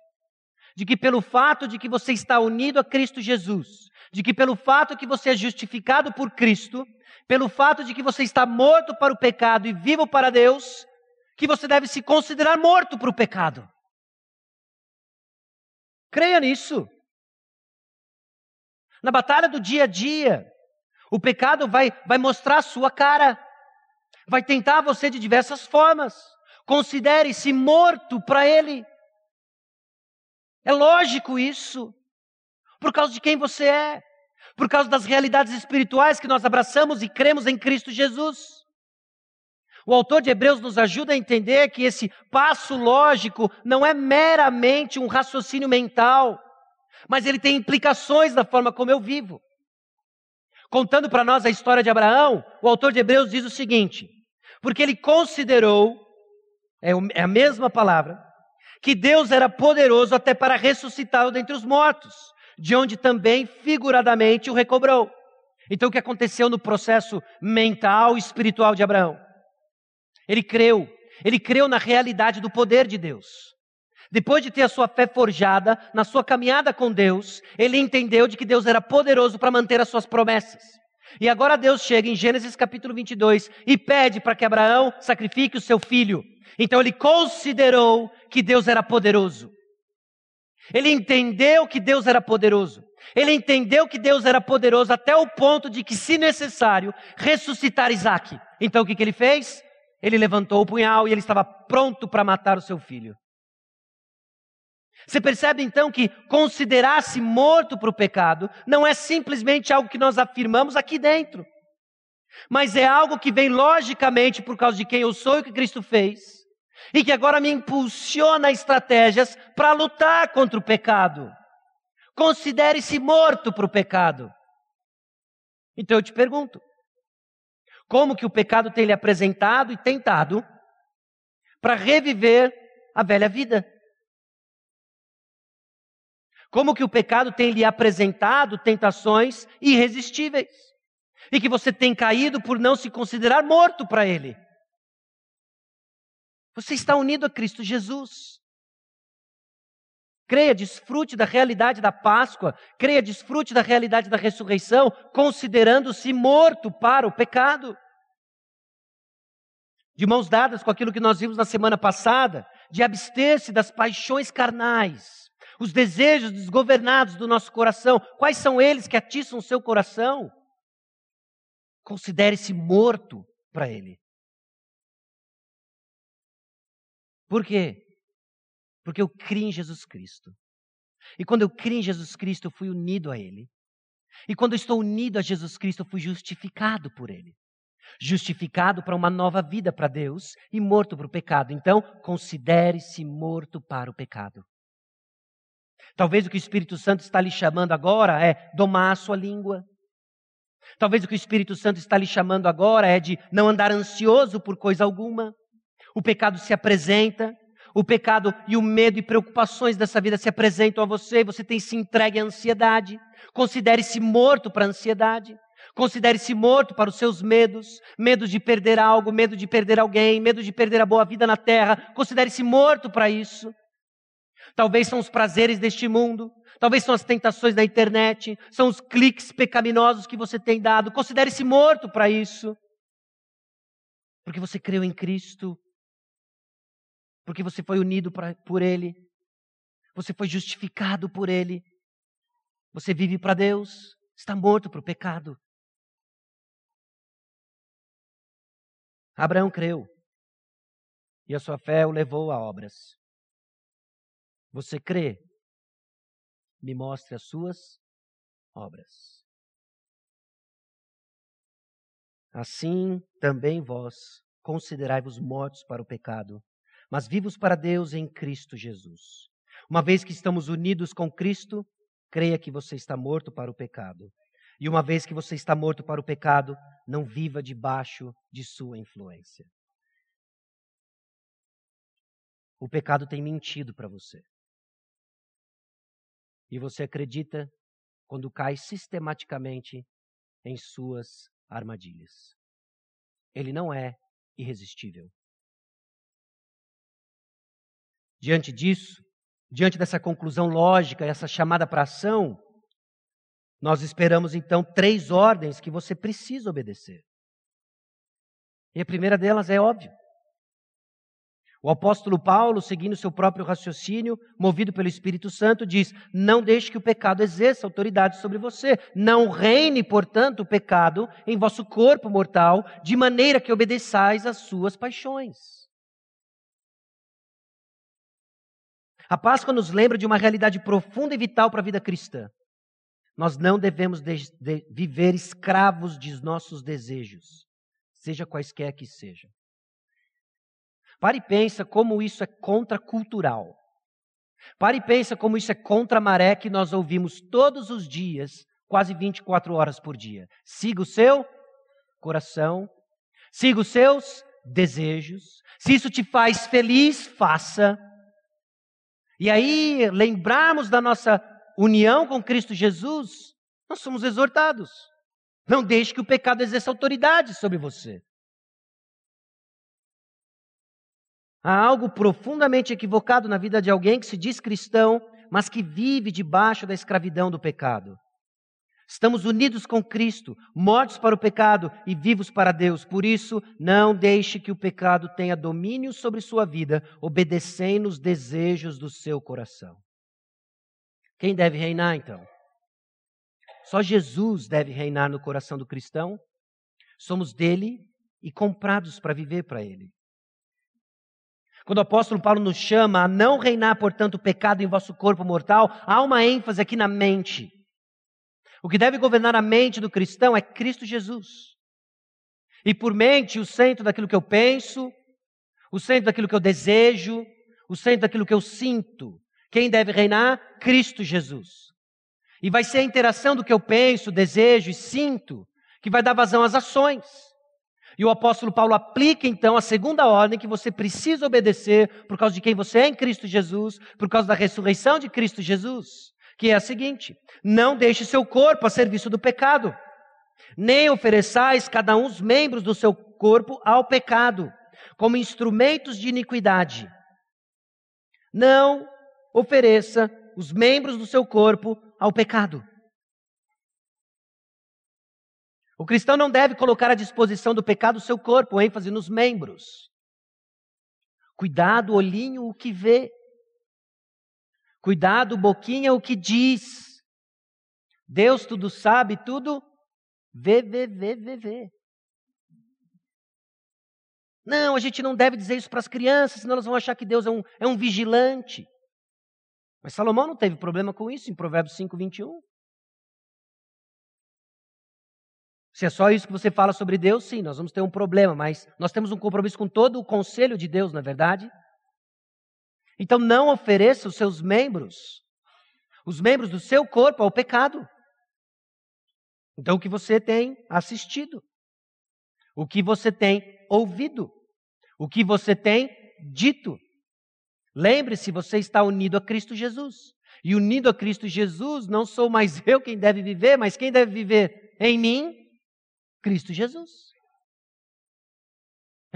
A: De que pelo fato de que você está unido a Cristo Jesus, de que pelo fato que você é justificado por Cristo, pelo fato de que você está morto para o pecado e vivo para Deus, que você deve se considerar morto para o pecado. Creia nisso. Na batalha do dia a dia, o pecado vai, vai mostrar a sua cara vai tentar você de diversas formas. Considere-se morto para ele. É lógico isso. Por causa de quem você é. Por causa das realidades espirituais que nós abraçamos e cremos em Cristo Jesus. O autor de Hebreus nos ajuda a entender que esse passo lógico não é meramente um raciocínio mental, mas ele tem implicações na forma como eu vivo. Contando para nós a história de Abraão, o autor de Hebreus diz o seguinte: porque ele considerou, é, é a mesma palavra, que Deus era poderoso até para ressuscitá-lo dentre os mortos, de onde também figuradamente o recobrou. Então o que aconteceu no processo mental e espiritual de Abraão? Ele creu, ele creu na realidade do poder de Deus. Depois de ter a sua fé forjada na sua caminhada com Deus, ele entendeu de que Deus era poderoso para manter as suas promessas. E agora Deus chega em Gênesis capítulo 22 e pede para que Abraão sacrifique o seu filho. Então ele considerou que Deus era poderoso. Ele entendeu que Deus era poderoso. Ele entendeu que Deus era poderoso até o ponto de que, se necessário, ressuscitar Isaac. Então o que, que ele fez? Ele levantou o punhal e ele estava pronto para matar o seu filho. Você percebe então que considerar-se morto para o pecado não é simplesmente algo que nós afirmamos aqui dentro, mas é algo que vem logicamente por causa de quem eu sou e o que Cristo fez, e que agora me impulsiona estratégias para lutar contra o pecado. Considere-se morto para o pecado. Então eu te pergunto: como que o pecado tem lhe apresentado e tentado para reviver a velha vida? Como que o pecado tem lhe apresentado tentações irresistíveis e que você tem caído por não se considerar morto para ele? Você está unido a Cristo Jesus. Creia, desfrute da realidade da Páscoa, creia, desfrute da realidade da ressurreição, considerando-se morto para o pecado. De mãos dadas com aquilo que nós vimos na semana passada, de abster-se das paixões carnais, os desejos desgovernados do nosso coração, quais são eles que atiçam o seu coração? Considere-se morto para ele. Por quê? Porque eu criei em Jesus Cristo. E quando eu criei em Jesus Cristo, eu fui unido a Ele. E quando eu estou unido a Jesus Cristo, eu fui justificado por Ele. Justificado para uma nova vida para Deus e morto para o pecado. Então, considere-se morto para o pecado. Talvez o que o Espírito Santo está lhe chamando agora é domar a sua língua. Talvez o que o Espírito Santo está lhe chamando agora é de não andar ansioso por coisa alguma. O pecado se apresenta, o pecado e o medo e preocupações dessa vida se apresentam a você, você tem se entregue à ansiedade. Considere-se morto para a ansiedade. Considere-se morto para os seus medos, medo de perder algo, medo de perder alguém, medo de perder a boa vida na terra. Considere-se morto para isso. Talvez são os prazeres deste mundo, talvez são as tentações da internet, são os cliques pecaminosos que você tem dado. Considere-se morto para isso. Porque você creu em Cristo porque você foi unido pra, por Ele, você foi justificado por Ele, você vive para Deus, está morto para o pecado. Abraão creu e a sua fé o levou a obras. Você crê? Me mostre as suas obras. Assim também vós considerai-vos mortos para o pecado mas vivos para Deus em Cristo Jesus. Uma vez que estamos unidos com Cristo, creia que você está morto para o pecado. E uma vez que você está morto para o pecado, não viva debaixo de sua influência. O pecado tem mentido para você. E você acredita quando cai sistematicamente em suas armadilhas. Ele não é irresistível. Diante disso, diante dessa conclusão lógica, essa chamada para ação, nós esperamos então três ordens que você precisa obedecer. E a primeira delas é óbvio. O apóstolo Paulo, seguindo seu próprio raciocínio, movido pelo Espírito Santo, diz: Não deixe que o pecado exerça autoridade sobre você. Não reine, portanto, o pecado em vosso corpo mortal, de maneira que obedeçais às suas paixões. A Páscoa nos lembra de uma realidade profunda e vital para a vida cristã. Nós não devemos de, de viver escravos de nossos desejos, seja quaisquer que sejam. Pare e pensa como isso é contracultural. Pare e pensa como isso é contra a maré que nós ouvimos todos os dias, quase 24 horas por dia. Siga o seu coração, siga os seus desejos. Se isso te faz feliz, faça. E aí, lembrarmos da nossa união com Cristo Jesus, nós somos exortados. Não deixe que o pecado exerça autoridade sobre você. Há algo profundamente equivocado na vida de alguém que se diz cristão, mas que vive debaixo da escravidão do pecado. Estamos unidos com Cristo, mortos para o pecado e vivos para Deus. Por isso, não deixe que o pecado tenha domínio sobre sua vida, obedecendo os desejos do seu coração. Quem deve reinar então? Só Jesus deve reinar no coração do cristão. Somos dele e comprados para viver para ele. Quando o apóstolo Paulo nos chama a não reinar, portanto, o pecado em vosso corpo mortal, há uma ênfase aqui na mente. O que deve governar a mente do cristão é Cristo Jesus. E por mente, o centro daquilo que eu penso, o centro daquilo que eu desejo, o centro daquilo que eu sinto. Quem deve reinar? Cristo Jesus. E vai ser a interação do que eu penso, desejo e sinto que vai dar vazão às ações. E o apóstolo Paulo aplica então a segunda ordem que você precisa obedecer por causa de quem você é em Cristo Jesus, por causa da ressurreição de Cristo Jesus, que é a seguinte: não deixe seu corpo a serviço do pecado, nem ofereçais cada um os membros do seu corpo ao pecado, como instrumentos de iniquidade. Não ofereça os membros do seu corpo ao pecado. O cristão não deve colocar à disposição do pecado o seu corpo, ênfase nos membros. Cuidado, olhinho, o que vê. Cuidado, boquinha, o que diz. Deus tudo sabe, tudo vê, vê, vê, vê, vê. Não, a gente não deve dizer isso para as crianças, senão elas vão achar que Deus é um, é um vigilante. Mas Salomão não teve problema com isso em Provérbios 5, 21. Se é só isso que você fala sobre Deus, sim, nós vamos ter um problema, mas nós temos um compromisso com todo o conselho de Deus, na é verdade? Então não ofereça os seus membros, os membros do seu corpo ao pecado. Então o que você tem assistido, o que você tem ouvido, o que você tem dito. Lembre-se, você está unido a Cristo Jesus. E unido a Cristo Jesus, não sou mais eu quem deve viver, mas quem deve viver em mim? Cristo Jesus.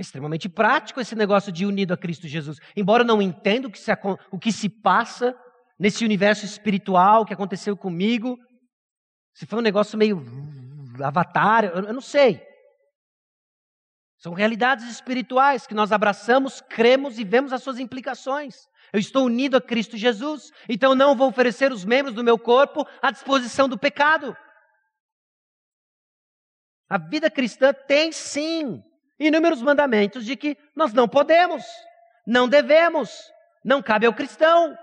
A: É extremamente prático esse negócio de unido a Cristo Jesus. Embora eu não entenda o que se, o que se passa nesse universo espiritual que aconteceu comigo, se foi um negócio meio avatar, eu, eu não sei. São realidades espirituais que nós abraçamos, cremos e vemos as suas implicações. Eu estou unido a Cristo Jesus, então não vou oferecer os membros do meu corpo à disposição do pecado. A vida cristã tem sim inúmeros mandamentos de que nós não podemos, não devemos, não cabe ao cristão.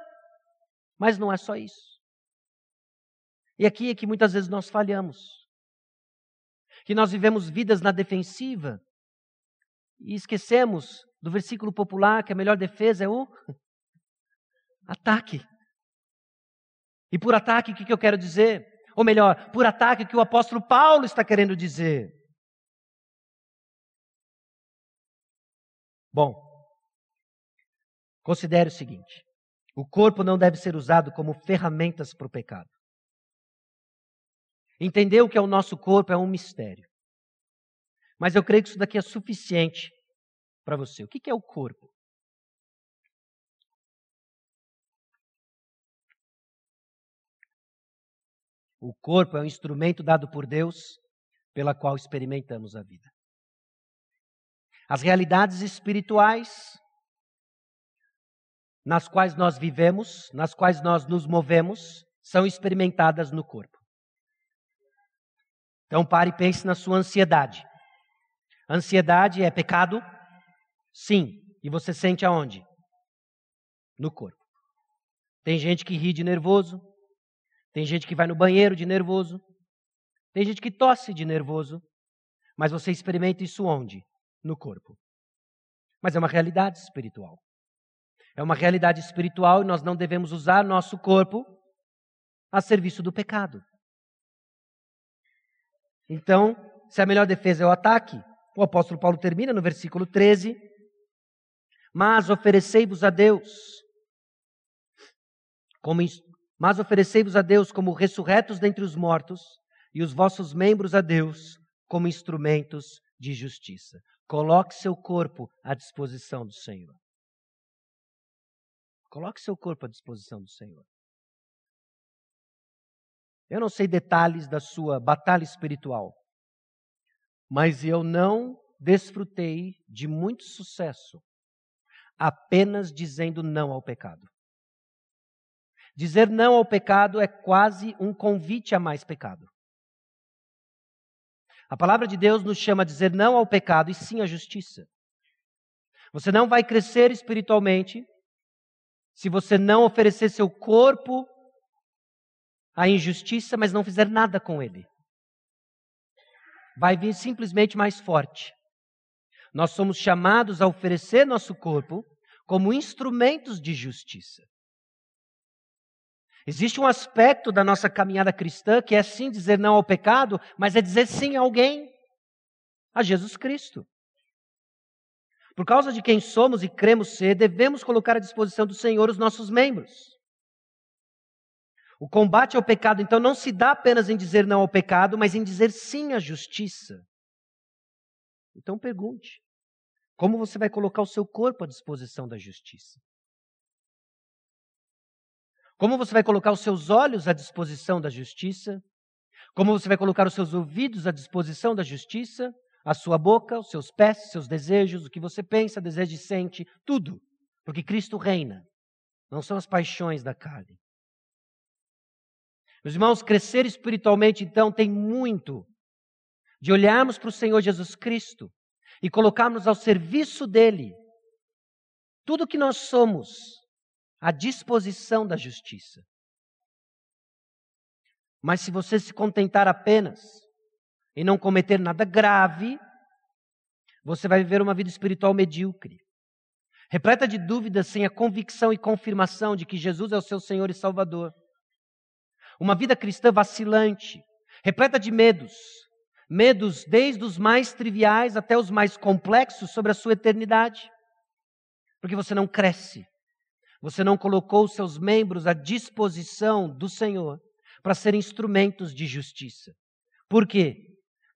A: Mas não é só isso. E aqui é que muitas vezes nós falhamos. Que nós vivemos vidas na defensiva e esquecemos do versículo popular que a melhor defesa é o ataque. E por ataque, o que eu quero dizer? Ou melhor, por ataque que o apóstolo Paulo está querendo dizer. Bom, considere o seguinte: o corpo não deve ser usado como ferramentas para o pecado. Entender o que é o nosso corpo é um mistério. Mas eu creio que isso daqui é suficiente para você. O que é o corpo? O corpo é um instrumento dado por Deus pela qual experimentamos a vida. As realidades espirituais nas quais nós vivemos, nas quais nós nos movemos, são experimentadas no corpo. Então pare e pense na sua ansiedade. Ansiedade é pecado? Sim. E você sente aonde? No corpo. Tem gente que ri de nervoso, tem gente que vai no banheiro de nervoso. Tem gente que tosse de nervoso. Mas você experimenta isso onde? No corpo. Mas é uma realidade espiritual. É uma realidade espiritual e nós não devemos usar nosso corpo a serviço do pecado. Então, se a melhor defesa é o ataque, o apóstolo Paulo termina no versículo 13: Mas oferecei-vos a Deus como mas oferecei-vos a Deus como ressurretos dentre os mortos, e os vossos membros a Deus como instrumentos de justiça. Coloque seu corpo à disposição do Senhor. Coloque seu corpo à disposição do Senhor. Eu não sei detalhes da sua batalha espiritual, mas eu não desfrutei de muito sucesso apenas dizendo não ao pecado. Dizer não ao pecado é quase um convite a mais pecado. A palavra de Deus nos chama a dizer não ao pecado e sim à justiça. Você não vai crescer espiritualmente se você não oferecer seu corpo à injustiça, mas não fizer nada com ele. Vai vir simplesmente mais forte. nós somos chamados a oferecer nosso corpo como instrumentos de justiça. Existe um aspecto da nossa caminhada cristã que é sim dizer não ao pecado, mas é dizer sim a alguém, a Jesus Cristo. Por causa de quem somos e cremos ser, devemos colocar à disposição do Senhor os nossos membros. O combate ao pecado, então, não se dá apenas em dizer não ao pecado, mas em dizer sim à justiça. Então pergunte: como você vai colocar o seu corpo à disposição da justiça? Como você vai colocar os seus olhos à disposição da justiça? Como você vai colocar os seus ouvidos à disposição da justiça? a sua boca, os seus pés, seus desejos, o que você pensa, deseja e sente, tudo. Porque Cristo reina. Não são as paixões da carne. Meus irmãos, crescer espiritualmente, então, tem muito de olharmos para o Senhor Jesus Cristo e colocarmos ao serviço dele tudo que nós somos à disposição da justiça. Mas se você se contentar apenas e não cometer nada grave, você vai viver uma vida espiritual medíocre, repleta de dúvidas sem a convicção e confirmação de que Jesus é o seu Senhor e Salvador. Uma vida cristã vacilante, repleta de medos, medos desde os mais triviais até os mais complexos sobre a sua eternidade. Porque você não cresce, você não colocou seus membros à disposição do Senhor para serem instrumentos de justiça. Por quê?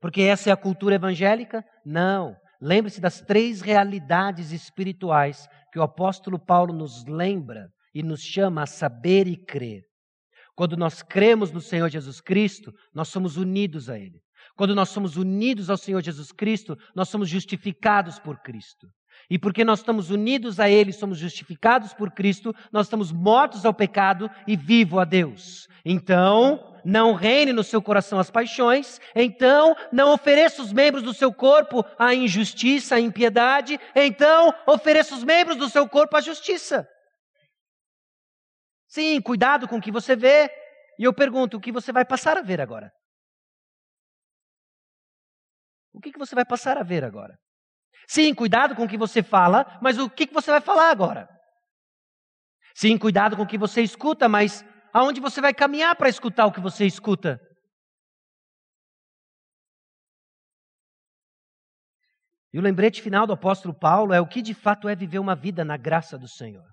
A: Porque essa é a cultura evangélica? Não. Lembre-se das três realidades espirituais que o apóstolo Paulo nos lembra e nos chama a saber e crer. Quando nós cremos no Senhor Jesus Cristo, nós somos unidos a Ele. Quando nós somos unidos ao Senhor Jesus Cristo, nós somos justificados por Cristo. E porque nós estamos unidos a Ele, somos justificados por Cristo, nós estamos mortos ao pecado e vivo a Deus. Então, não reine no seu coração as paixões, então não ofereça os membros do seu corpo à injustiça, à impiedade, então ofereça os membros do seu corpo à justiça. Sim, cuidado com o que você vê. E eu pergunto, o que você vai passar a ver agora? O que, que você vai passar a ver agora? Sim, cuidado com o que você fala, mas o que, você vai falar agora? Sim, cuidado com o que você escuta, mas aonde você vai caminhar para escutar o que você escuta. E o lembrete final do apóstolo Paulo é o que de fato é viver uma vida na graça do Senhor.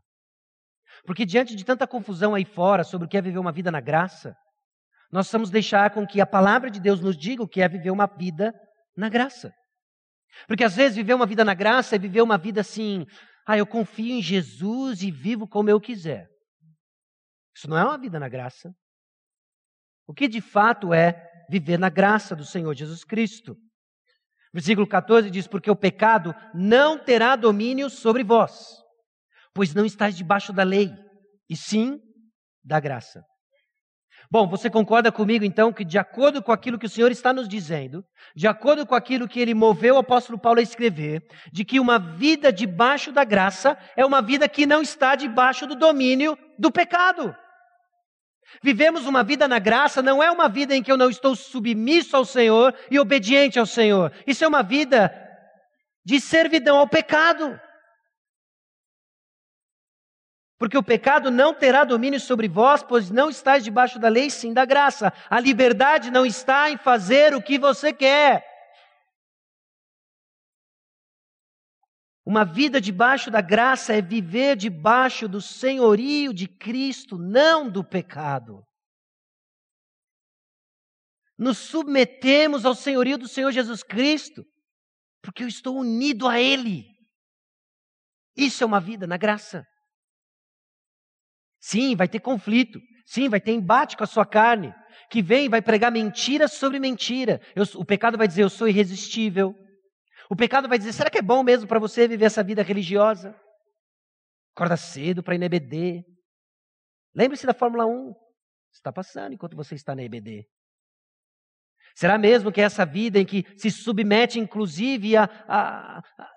A: Porque diante de tanta confusão aí fora sobre o que é viver uma vida na graça, nós precisamos deixar com que a palavra de Deus nos diga o que é viver uma vida na graça. Porque às vezes viver uma vida na graça é viver uma vida assim, ah, eu confio em Jesus e vivo como eu quiser. Isso não é uma vida na graça. O que de fato é viver na graça do Senhor Jesus Cristo? Versículo 14 diz: Porque o pecado não terá domínio sobre vós, pois não estáis debaixo da lei, e sim da graça. Bom, você concorda comigo então que, de acordo com aquilo que o Senhor está nos dizendo, de acordo com aquilo que ele moveu o apóstolo Paulo a escrever, de que uma vida debaixo da graça é uma vida que não está debaixo do domínio do pecado. Vivemos uma vida na graça não é uma vida em que eu não estou submisso ao Senhor e obediente ao Senhor. Isso é uma vida de servidão ao pecado. Porque o pecado não terá domínio sobre vós, pois não estáis debaixo da lei, sim da graça. A liberdade não está em fazer o que você quer. Uma vida debaixo da graça é viver debaixo do senhorio de Cristo, não do pecado. Nos submetemos ao senhorio do Senhor Jesus Cristo, porque eu estou unido a Ele. Isso é uma vida na graça. Sim, vai ter conflito. Sim, vai ter embate com a sua carne, que vem vai pregar mentira sobre mentira. Eu, o pecado vai dizer: Eu sou irresistível. O pecado vai dizer: será que é bom mesmo para você viver essa vida religiosa? Acorda cedo para ir na EBD. Lembre-se da Fórmula 1. Está passando enquanto você está na EBD. Será mesmo que é essa vida em que se submete, inclusive, a, a, a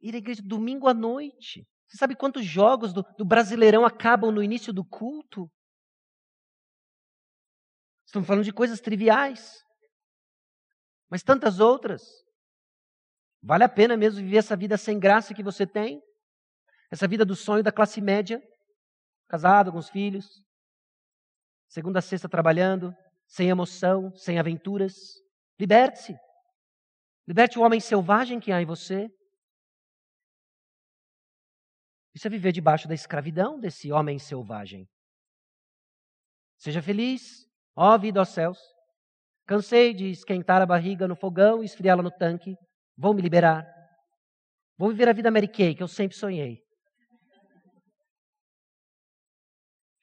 A: ir à igreja domingo à noite? Você sabe quantos jogos do, do Brasileirão acabam no início do culto? Estamos falando de coisas triviais, mas tantas outras. Vale a pena mesmo viver essa vida sem graça que você tem? Essa vida do sonho da classe média? Casado, com os filhos, segunda a sexta trabalhando, sem emoção, sem aventuras. Liberte-se. Liberte o homem selvagem que há em você. Isso é viver debaixo da escravidão desse homem selvagem. Seja feliz, ó vida aos céus. Cansei de esquentar a barriga no fogão e esfriá-la no tanque. Vou me liberar. Vou viver a vida Mary Kay, que eu sempre sonhei.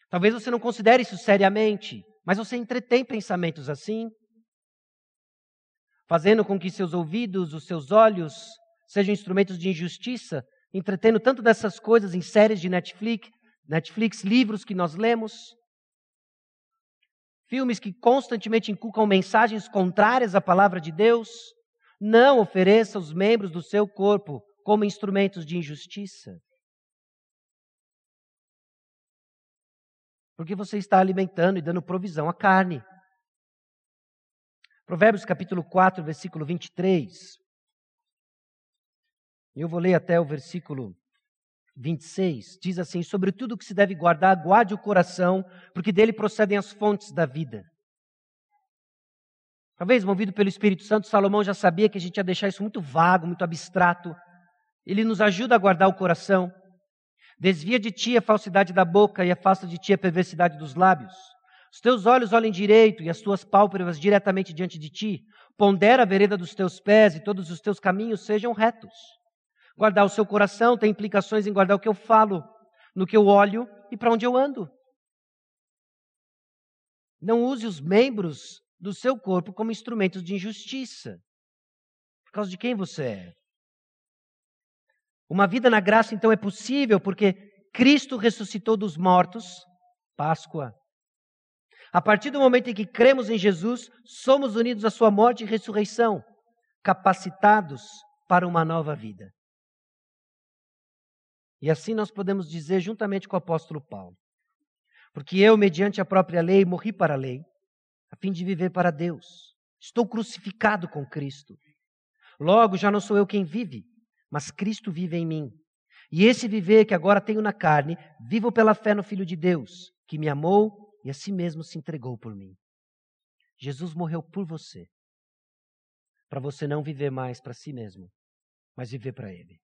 A: Talvez você não considere isso seriamente, mas você entretém pensamentos assim, fazendo com que seus ouvidos, os seus olhos sejam instrumentos de injustiça, entretendo tanto dessas coisas em séries de Netflix, Netflix, livros que nós lemos, filmes que constantemente inculcam mensagens contrárias à palavra de Deus. Não ofereça os membros do seu corpo como instrumentos de injustiça. Porque você está alimentando e dando provisão à carne. Provérbios capítulo 4, versículo 23. Eu vou ler até o versículo 26. Diz assim: Sobre tudo que se deve guardar, guarde o coração, porque dele procedem as fontes da vida. Talvez, movido pelo Espírito Santo, Salomão já sabia que a gente ia deixar isso muito vago, muito abstrato. Ele nos ajuda a guardar o coração. Desvia de ti a falsidade da boca e afasta de ti a perversidade dos lábios. Os teus olhos olhem direito e as tuas pálpebras diretamente diante de ti. Pondera a vereda dos teus pés e todos os teus caminhos sejam retos. Guardar o seu coração tem implicações em guardar o que eu falo, no que eu olho e para onde eu ando. Não use os membros do seu corpo como instrumentos de injustiça. Por causa de quem você é. Uma vida na graça, então, é possível porque Cristo ressuscitou dos mortos, Páscoa. A partir do momento em que cremos em Jesus, somos unidos à Sua morte e ressurreição, capacitados para uma nova vida. E assim nós podemos dizer, juntamente com o apóstolo Paulo: Porque eu, mediante a própria lei, morri para a lei, a fim de viver para Deus. Estou crucificado com Cristo. Logo, já não sou eu quem vive, mas Cristo vive em mim. E esse viver que agora tenho na carne, vivo pela fé no Filho de Deus, que me amou e a si mesmo se entregou por mim. Jesus morreu por você, para você não viver mais para si mesmo, mas viver para Ele.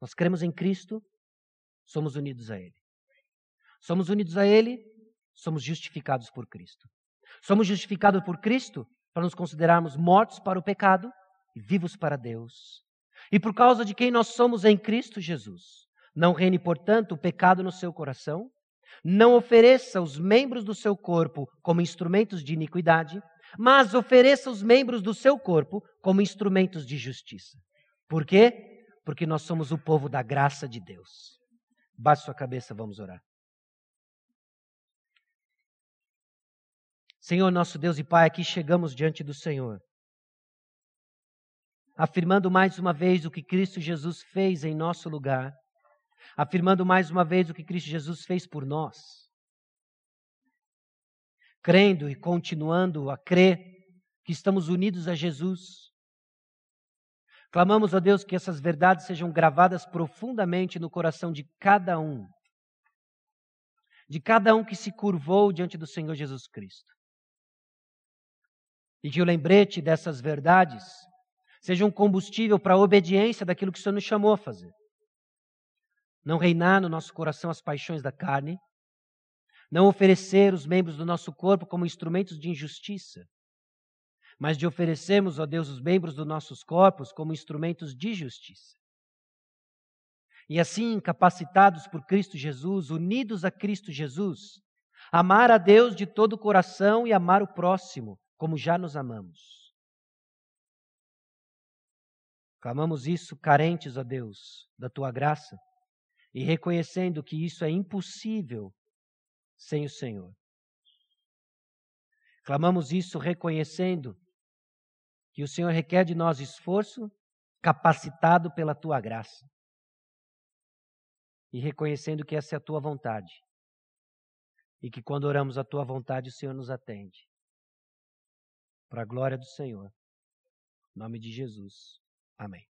A: Nós cremos em Cristo, somos unidos a Ele. Somos unidos a Ele, somos justificados por Cristo. Somos justificados por Cristo para nos considerarmos mortos para o pecado e vivos para Deus. E por causa de quem nós somos em Cristo Jesus. Não reine, portanto, o pecado no seu coração. Não ofereça os membros do seu corpo como instrumentos de iniquidade, mas ofereça os membros do seu corpo como instrumentos de justiça. Por quê? Porque nós somos o povo da graça de Deus. Baixe sua cabeça, vamos orar. Senhor, nosso Deus e Pai, aqui chegamos diante do Senhor afirmando mais uma vez o que Cristo Jesus fez em nosso lugar, afirmando mais uma vez o que Cristo Jesus fez por nós. Crendo e continuando a crer que estamos unidos a Jesus. Clamamos a Deus que essas verdades sejam gravadas profundamente no coração de cada um, de cada um que se curvou diante do Senhor Jesus Cristo. E que o lembrete dessas verdades seja um combustível para a obediência daquilo que o Senhor nos chamou a fazer. Não reinar no nosso coração as paixões da carne, não oferecer os membros do nosso corpo como instrumentos de injustiça, mas de oferecermos, ó Deus, os membros dos nossos corpos como instrumentos de justiça. E assim, capacitados por Cristo Jesus, unidos a Cristo Jesus, amar a Deus de todo o coração e amar o próximo, como já nos amamos. Clamamos isso carentes, ó Deus, da tua graça e reconhecendo que isso é impossível sem o Senhor. Clamamos isso reconhecendo que o Senhor requer de nós esforço capacitado pela tua graça. E reconhecendo que essa é a tua vontade. E que quando oramos a tua vontade, o Senhor nos atende. Para a glória do Senhor. Em nome de Jesus. Amém.